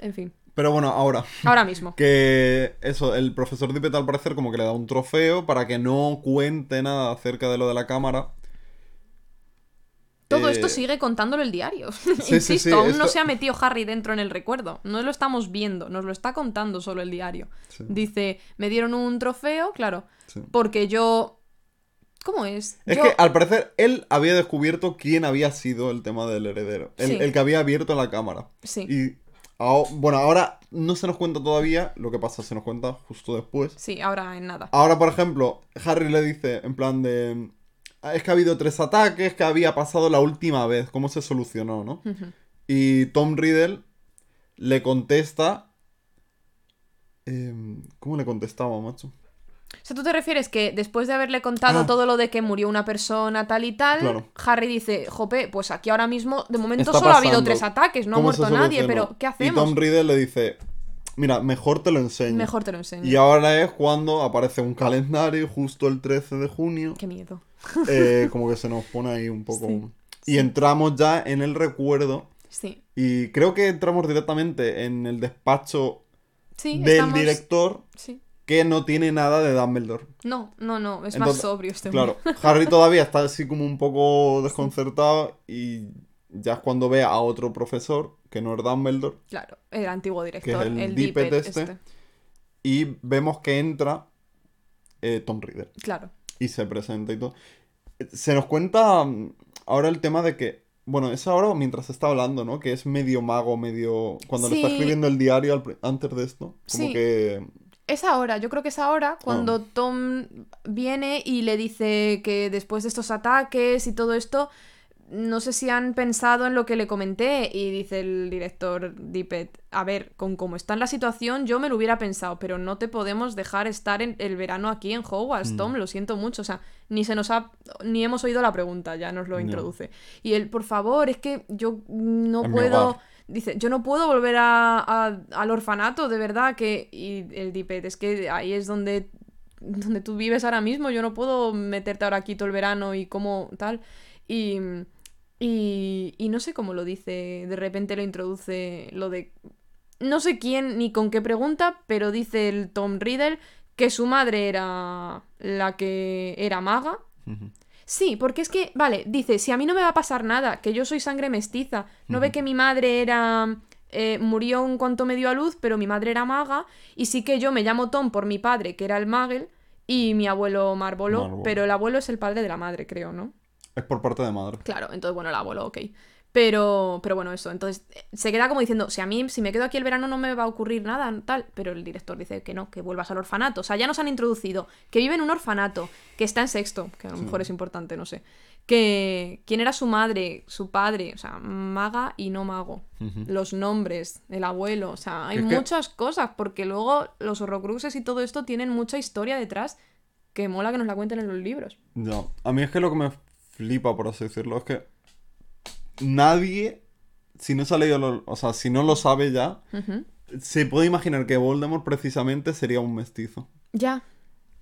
En fin, Pero bueno, ahora... ahora mismo. Que eso, el profesor Dippet al parecer como que le da un trofeo para que no cuente nada acerca de lo de la cámara. Todo Eh, esto sigue contándolo el diario. sí, Insisto, sí, aún no se ha metido Harry dentro en el recuerdo. No lo estamos viendo, nos lo está contando solo el diario. Dice, me dieron un trofeo, claro, porque yo... ¿Cómo es? Es Yo- que al parecer él había descubierto quién había sido el tema del heredero. El, Sí. el que había abierto la cámara. Sí, Y bueno, ahora no se nos cuenta todavía lo que pasa, se nos cuenta justo después. sí, ahora en nada. Ahora, por ejemplo, Harry le dice en plan de... "Ah, Es que ha habido tres ataques, que había pasado la última vez, ¿cómo se solucionó, no? Y Tom Riddle le contesta... em, ¿Cómo le contestaba, macho? O sea, tú te refieres que después de haberle contado Ah. todo lo de que murió una persona tal y tal, Claro. Harry dice, jope, pues aquí ahora mismo, de momento Está solo ha habido tres ataques, no ha ¿Cómo se muerto nadie, pero ¿qué Y hacemos? Tom Riddle le dice... Mira, mejor te lo enseño. Mejor te lo enseño. Y ahora es cuando aparece un calendario justo el 13 de junio. Qué miedo. eh, como que se nos pone ahí un poco... Sí, Y entramos ya en el recuerdo. Sí. Y creo que entramos directamente en el despacho Sí, del estamos... director Sí. Que no tiene nada de Dumbledore. No, no, no, es más sobrio este Claro, Harry todavía está así como un poco desconcertado y ya es cuando ve a otro profesor, que no es Dumbledore, Claro, el antiguo director, el el, Dippet Dippet este. este. y vemos que entra eh, Tom Riddle Claro. y se presenta y todo. Se nos cuenta mm, ahora el tema de que, bueno, es ahora mientras está hablando, ¿no? Que es medio mago, medio... Cuando le está escribiendo el diario al antes de esto, como Sí. que... Es ahora, yo creo que es ahora Ah. cuando Tom viene y le dice que después de estos ataques y todo esto, no sé si han pensado en lo que le comenté y dice el director Dippet, a ver, con cómo está en la situación yo me lo hubiera pensado, pero no te podemos dejar estar en el verano aquí en Hogwarts, Mm. Tom, lo siento mucho, o sea, ni se nos ha ni hemos oído la pregunta, ya nos lo No. introduce. Y él, por favor, es que yo no puedo. Dice, yo no puedo volver a, al orfanato, de verdad, que... Y el Dipet, es que ahí es donde, donde tú vives ahora mismo, yo no puedo meterte ahora aquí todo el verano y como tal. Y, y, y no sé cómo lo dice, de repente lo introduce lo de... No sé quién ni con qué pregunta, pero dice el Tom Riddle que su madre era la que era maga. Sí, porque es que, vale, dice, si a mí no me va a pasar nada, que yo soy sangre mestiza, no ve que mi madre era... eh, murió en cuanto me dio a luz, pero mi madre era maga, y sí que yo me llamo Tom por mi padre, que era el Magel, y mi abuelo Marvolo, Marvolo. pero el abuelo es el padre de la madre, creo, ¿no? Es por parte de madre. Claro, entonces, bueno, el abuelo, ok. Pero, pero bueno, eso. Entonces, se queda como diciendo, si a mí, si me quedo aquí el verano no me va a ocurrir nada, tal. Pero el director dice que no, que vuelvas al orfanato. O sea, ya nos han introducido que vive en un orfanato, que está en sexto, que a lo Sí. mejor es importante, no sé. Que quién era su madre, su padre, o sea, maga y no mago. Los nombres, el abuelo, o sea, hay que- muchas cosas, porque luego los horrocruxes y todo esto tienen mucha historia detrás que mola que nos la cuenten en los libros. Ya. A mí es que lo que me flipa, por así decirlo, es que nadie, si no se ha leído, lo- o sea, si no lo sabe ya, se puede imaginar que Voldemort precisamente sería un mestizo. Ya.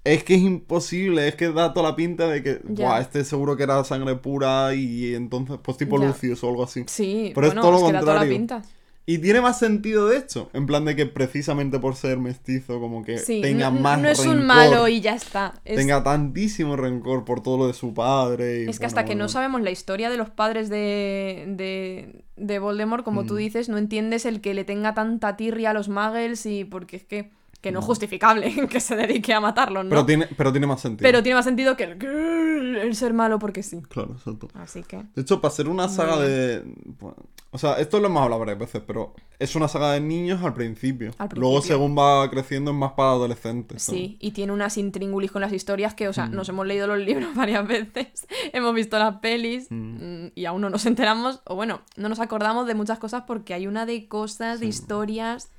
es que es imposible, es que da toda la pinta de que. Buah, este seguro que era sangre pura y entonces, pues tipo Ya. Lucius o algo así. Sí, Pero es bueno, todo lo es que da toda la pinta. Y tiene más sentido, de hecho, en plan de que precisamente por ser mestizo, como que Sí, tenga no, más no es rencor, un malo y ya está. Es, tenga tantísimo rencor por todo lo de su padre. y es que bueno, hasta que no sabemos la historia de los padres de, de, de Voldemort, como tú Mm. dices, no entiendes el que le tenga tanta tirria a los muggles y porque es que, que no es justificable que se dedique a matarlos, ¿no? Pero tiene, pero tiene más sentido. Pero tiene más sentido que el, el ser malo porque sí. Claro, exacto. Así que... De hecho, para ser una saga de. o sea, esto lo hemos hablado varias veces, pero es una saga de niños al principio. Al Luego, principio. según va creciendo, es más para adolescentes. ¿sabes? Sí, y tiene unas intríngulis con las historias que, o sea, Mm. nos hemos leído los libros varias veces, hemos visto las pelis Mm. mm, y aún no nos enteramos, o bueno, no nos acordamos de muchas cosas porque hay una de cosas, de Sí. historias,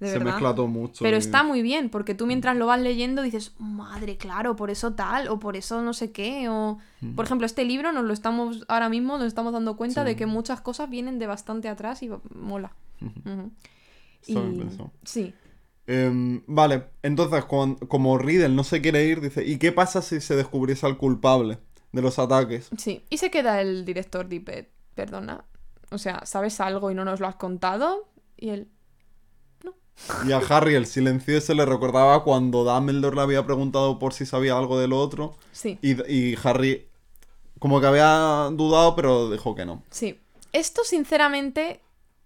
de Se verdad. mezcla todo mucho. Pero y- está muy bien, porque tú mientras lo vas leyendo dices, madre, claro, por eso tal, o por eso no sé qué, o... Mm. Por ejemplo, este libro nos lo estamos, ahora mismo nos estamos dando cuenta Sí. de que muchas cosas vienen de bastante atrás y mola. Está bien Y-. Sí, Em, vale, entonces, cuan- como Riddle no se quiere ir, dice: ¿Y qué pasa si se descubriese al culpable de los ataques? Sí, y se queda el director Dipet, perdona. O sea, ¿sabes algo y no nos lo has contado? Y él, Y a Harry el silencio se le recordaba cuando Dumbledore le había preguntado por si sabía algo del otro. sí, Y, y Harry, como que había dudado, pero dijo que no. sí. Esto, sinceramente,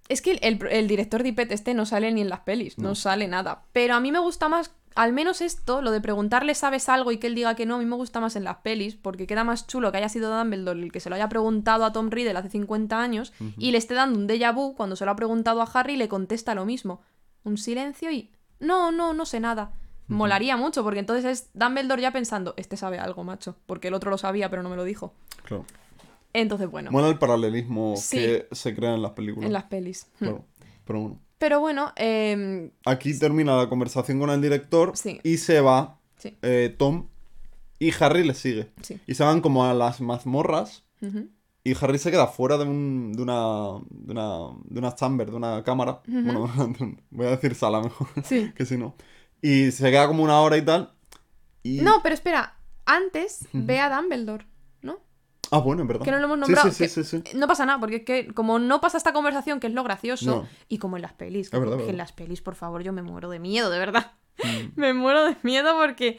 es que el, el director Dipet este no sale ni en las pelis, no. No. sale nada. Pero a mí me gusta más, al menos esto, lo de preguntarle ¿sabes algo? y que él diga que no, a mí me gusta más en las pelis, porque queda más chulo que haya sido Dumbledore el que se lo haya preguntado a Tom Riddle hace 50 años y le esté dando un déjà vu cuando se lo ha preguntado a Harry y le contesta lo mismo. Un silencio y... No, no, no sé nada. Molaría mucho, porque entonces es Dumbledore ya pensando, este sabe algo, macho, porque el otro lo sabía, pero no me lo dijo. Claro. Entonces, bueno, Mola el paralelismo Sí. que se crea en las películas. en las pelis. Claro. Pero bueno. Pero bueno, em, Aquí termina la conversación con el director Sí. y se va sí, eh, Tom y Harry le sigue. Y se van como a las mazmorras. Y Harry se queda fuera de, un, de una de una de una chamber, de una cámara. Bueno, voy a decir sala mejor, Sí. que si no. Y se queda como una hora y tal. Y... No, pero espera, antes ve a Dumbledore, ¿no? Ah, bueno, es verdad. Que no lo hemos nombrado. Sí, sí, sí, sí. No pasa nada, porque es que como no pasa esta conversación, que es lo gracioso, No. y como en las pelis, Es verdad, que verdad. en las pelis, por favor, yo me muero de miedo, de verdad. Mm. Me muero de miedo porque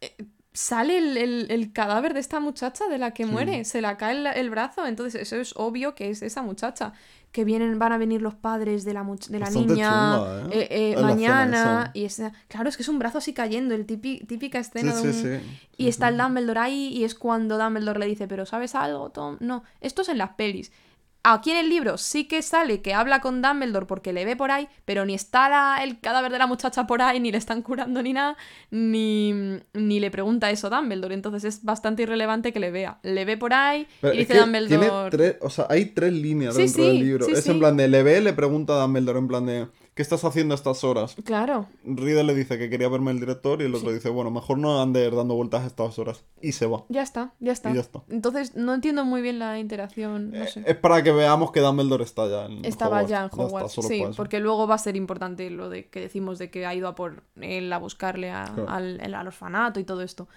eh, sale el, el- el cadáver de esta muchacha de la que Sí. muere, se la cae el, el brazo, entonces eso es obvio que es esa muchacha. Que vienen, van a venir los padres de la, much- de la niña ¿eh? eh, eh, mañana. Y esa, claro, es que es un brazo así cayendo, el típi- típica escena sí, de un, sí. y está el Dumbledore ahí y es cuando Dumbledore le dice, pero ¿sabes algo, Tom? No, esto es en las pelis. Aquí en el libro sí que sale que habla con Dumbledore porque le ve por ahí, pero ni está la- el cadáver de la muchacha por ahí, ni le están curando ni nada, ni, ni le pregunta eso a Dumbledore. Entonces es bastante irrelevante que le vea. Le ve por ahí Pero y dice Dumbledore... tiene tres, o sea, hay tres líneas Sí, dentro sí, del libro. sí, es en plan de le ve, le pregunta a Dumbledore en plan de ¿qué estás haciendo a estas horas? Claro, Riddle le dice que quería verme el director y el otro dice, bueno, mejor no andes dando vueltas a estas horas. Y se va. ya está, ya está. Y ya está. Entonces no entiendo muy bien la interacción, no Eh, sé. Es para que veamos que Dumbledore está ya en Estaba Hogwarts. ya en Hogwarts, sí, porque luego va a ser importante lo de que decimos de que ha ido a por él a buscarle a- Claro. al, el- al orfanato y todo esto.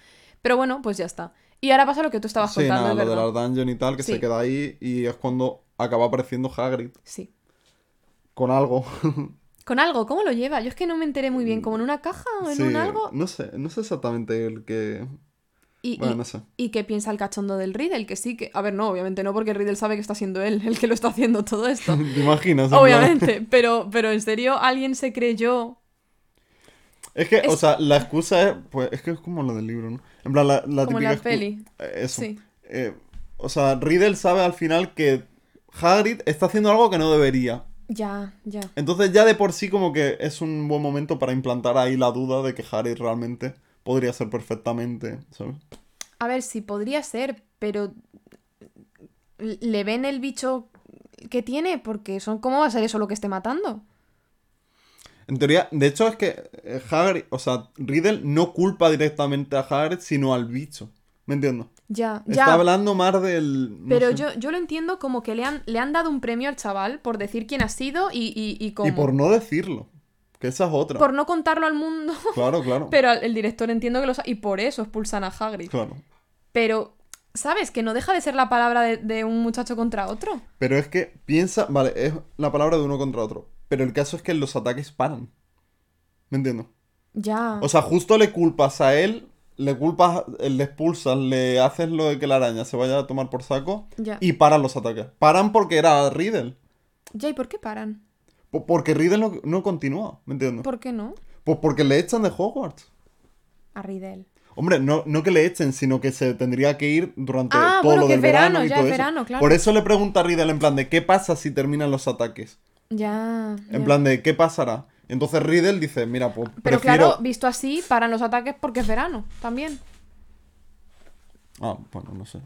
Pero bueno, pues ya está. Y ahora pasa lo que tú estabas Sí, contando, nada, lo de la dungeon y tal, que Sí. se queda ahí y es cuando acaba apareciendo Hagrid Sí. con algo. Con algo, ¿cómo lo lleva? Yo es que no me enteré muy bien, ¿como en una caja o en Sí, un algo? No sé, no sé exactamente el que... Y, Bueno, y- no sé. y qué piensa el cachondo del Riddle, que sí que... A ver, no, obviamente no, porque Riddle sabe que está siendo él el que lo está haciendo todo esto. ¿Te imaginas? Obviamente, pero, pero en serio, alguien se creyó... Es que, o sea, la excusa es, pues, es que es como lo del libro, ¿no? En plan, la, la Como típica la peli. eh, Eso. Sí. Eh, o sea, Riddle sabe al final que Hagrid está haciendo algo que no debería. Ya, ya. Entonces ya de por sí como que es un buen momento para implantar ahí la duda de que Hagrid realmente podría ser perfectamente, ¿sabes? A ver, sí podría ser, pero le ven el bicho que tiene porque son cómo va a ser eso lo que esté matando. En teoría, de hecho es que eh, Hagrid, o sea, Riddle no culpa directamente a Hagrid, sino al bicho. ¿Me entiendo? Ya, Está ya. hablando más del... no Pero sé. yo, yo lo entiendo como que le han, le han dado un premio al chaval por decir quién ha sido y, y, y cómo. Y por no decirlo. Que esa es otra. Por no contarlo al mundo. Claro, claro. Pero el director entiendo que lo sabe. Y por eso expulsan a Hagrid. Claro. Pero, ¿sabes? Que no deja de ser la palabra de, de un muchacho contra otro. Pero es que piensa, vale, es la palabra de uno contra otro. Pero el caso es que los ataques paran. ¿Me entiendo? Ya. O sea, justo le culpas a él, le culpas, le expulsas, le haces lo de que la araña se vaya a tomar por saco Ya. y paran los ataques. Paran porque era Riddle. Ya, ¿y por qué paran? Po- Porque Riddle no, no continúa, ¿me entiendes? ¿Por qué no? Pues porque le echan de Hogwarts. A Riddle. Hombre, no, no que le echen, sino que se tendría que ir durante Ah, todo bueno, lo que del es verano, verano, y ya todo es eso. verano, claro. Por eso le pregunta a Riddle en plan de ¿qué pasa si terminan los ataques? Ya. En ya. plan de ¿qué pasará? Entonces Riddle dice, mira, pues Pero prefiero... claro, visto así, paran los ataques porque es verano también. Ah, bueno, no sé.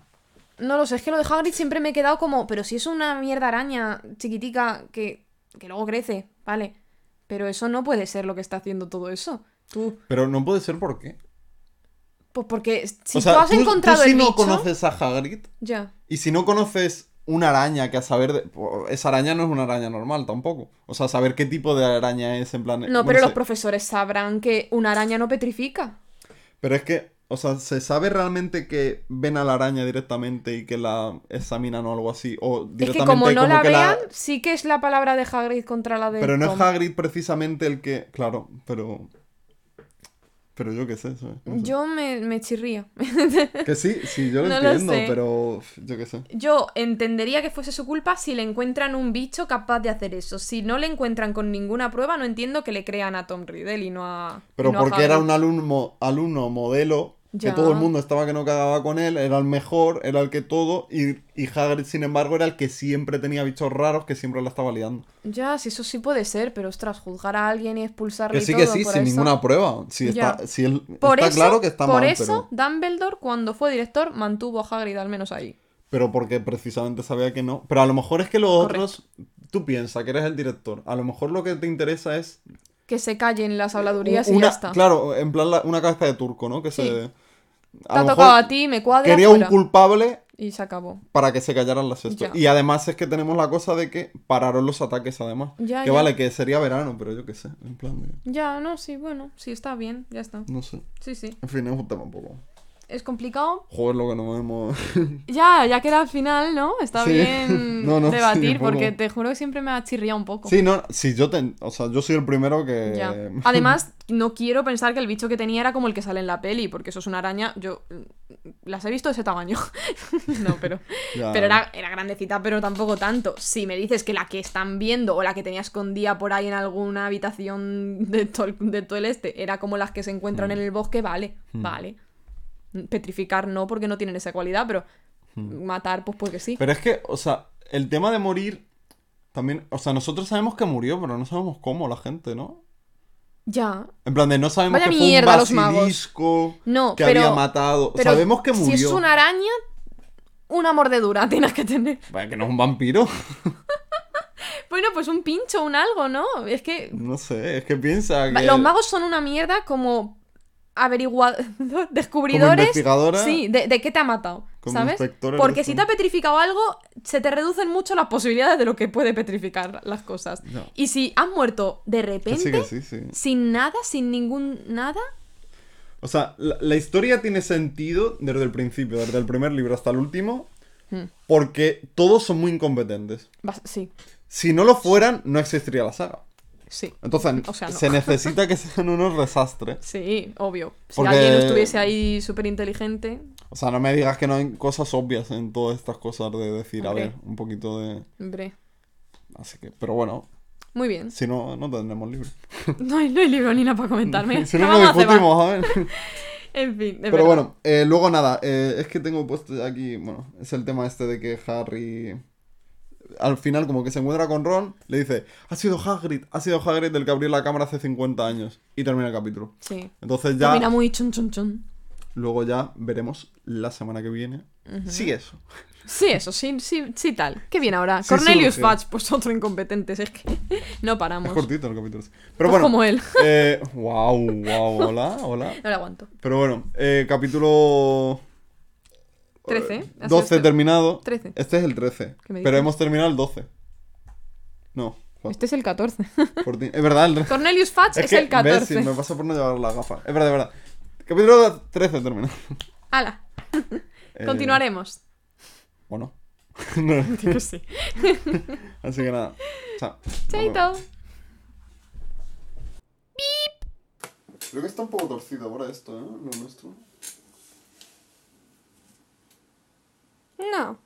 No lo sé, es que lo de Hagrid siempre me he quedado como, pero si es una mierda araña chiquitica que, que luego crece, vale. Pero eso no puede ser lo que está haciendo todo eso. Tú, Pero no puede ser por qué. pues porque si o sea, tú has tú, encontrado tú si el no bicho, conoces a Hagrid ya. y si no conoces una araña que a saber... de- esa araña no es una araña normal tampoco. O sea, saber qué tipo de araña es en plan... No, bueno, pero los profesores sabrán que una araña no petrifica. Pero es que, o sea, ¿se sabe realmente que ven a la araña directamente y que la examinan o algo así? O Es que directamente como no la que vean, sí que es la palabra de Hagrid contra la de Pero no es. Hagrid precisamente el que... Claro, pero... Pero yo qué sé, ¿sabes? No sé. Yo me, me chirría. Que sí, sí, yo lo No entiendo, pero yo qué sé. Yo entendería que fuese su culpa si le encuentran un bicho capaz de hacer eso. Si no le encuentran con ninguna prueba, no entiendo que le crean a Tom Riddle y no a. Pero a porque era un alumno, alumno modelo, que todo el mundo estaba que no cagaba con él, era el mejor, era el que todo, y, y Hagrid, sin embargo, era el que siempre tenía bichos raros, que siempre la estaba liando. Ya, si eso sí puede ser, pero ostras, juzgar a alguien y expulsarle Que y sí, que todo sí, por sin eso. ninguna prueba. Si está, si él, Por está eso, claro que está por mal, eso, pero, Dumbledore, cuando fue director, mantuvo a Hagrid al menos ahí. pero porque precisamente sabía que no. Pero a lo mejor es que los Correcto. otros, tú piensas que eres el director, a lo mejor lo que te interesa es Que se callen las habladurías y ya está. Claro, en plan la- una cabeza de turco, ¿no? Que Sí. se... Te a ha lo tocado a ti, me cuadra. Quería un culpable Y se acabó. para que se callaran las esto. Y además es que tenemos la cosa de que pararon los ataques además. Ya, que ya. vale, que sería verano, pero yo qué sé. En plan de... Ya, no, sí, bueno, sí, está bien, ya está. No sé. Sí, sí. En fin, es un tema un poco. Es complicado. Joder, lo que nos hemos... Ya, ya queda al final, ¿no? Está Sí. bien No, no, debatir, porque te juro que siempre me ha chirriado un poco. sí, no, sí, yo te... O sea, yo soy el primero que... Ya. Además, no quiero pensar que el bicho que tenía era como el que sale en la peli, porque eso es una araña. Yo mm, las he visto de ese tamaño. no, pero. Ya. Pero era, era grandecita, pero tampoco tanto. Si me dices que la que están viendo o la que tenía escondida por ahí en alguna habitación de todo, el- de todo el este era como las que se encuentran Mm. en el bosque, vale, vale. Petrificar no, porque no tienen esa cualidad, pero matar, pues porque sí. Pero es que, o sea, el tema de morir... También, o sea, nosotros sabemos que murió, pero no sabemos cómo la gente, ¿no? Ya. En plan de no sabemos Vaya que fue mierda, un los magos. basilisco No, que pero- había matado. Pero sabemos que murió. Si es una araña, una mordedura tienes que tener. Vaya, que no es un vampiro. Bueno, pues un pincho, un algo, ¿no? Es que No sé, es que piensa que... los magos son una mierda como averiguadores, descubridores. investigadora. Sí, de, de qué te ha matado, Como ¿sabes? Porque si te ha petrificado algo, se te reducen mucho las posibilidades de lo que puede petrificar las cosas. Y si has muerto de Que repente, sí, que sí, sí. sin nada, sin ningún nada, O sea, la, la historia tiene sentido desde el principio, desde el primer libro hasta el último, Hmm. porque todos son muy incompetentes. sí, Si no lo fueran, no existiría la saga. Sí. Entonces, O sea, no. se necesita que sean unos desastres. Sí, obvio. Si Porque- alguien estuviese ahí súper inteligente, O sea, no me digas que no hay cosas obvias en todas estas cosas de decir, Hombre. a ver, un poquito de... hombre. Así que, pero bueno, Muy bien. si no, no tendremos libro. No hay, no hay libro ni nada para comentarme. si no, lo discutimos, a ver. En fin, Pero verdad. bueno, eh, luego nada, eh, es que tengo puesto aquí, bueno, es el tema este de que Harry al final como que se encuentra con Ron, le dice, ha sido Hagrid, ha sido Hagrid del que abrió la cámara hace 50 años. Y termina el capítulo. Sí. Entonces ya, Termina muy chun chun chun. luego ya veremos la semana que viene. Sí, eso. Sí, eso, sí, sí, sí tal. Qué bien ahora. Sí Cornelius. Fudge, pues otro incompetente, es que no paramos. Es cortito el capítulo. Pero Pues bueno. como él. Eh, wow, wow, hola, hola. No lo aguanto. Pero bueno, eh, capítulo... 13. eh, ¿Has 12 este? terminado. 13. Este es el 13. ¿Qué me Pero hemos terminado el 12. No, Este es el 14. 14. Es verdad, el... Cornelius Fudge es, que, el 14. ves, sí, me pasa por no llevar las gafas. Es verdad, es verdad. Capítulo 13 terminó. Hala. Eh, Continuaremos. ¿O no? Sí. Así que nada. Chao. Chaito. Creo que está un poco torcido ahora esto, ¿eh? Lo nuestro. No.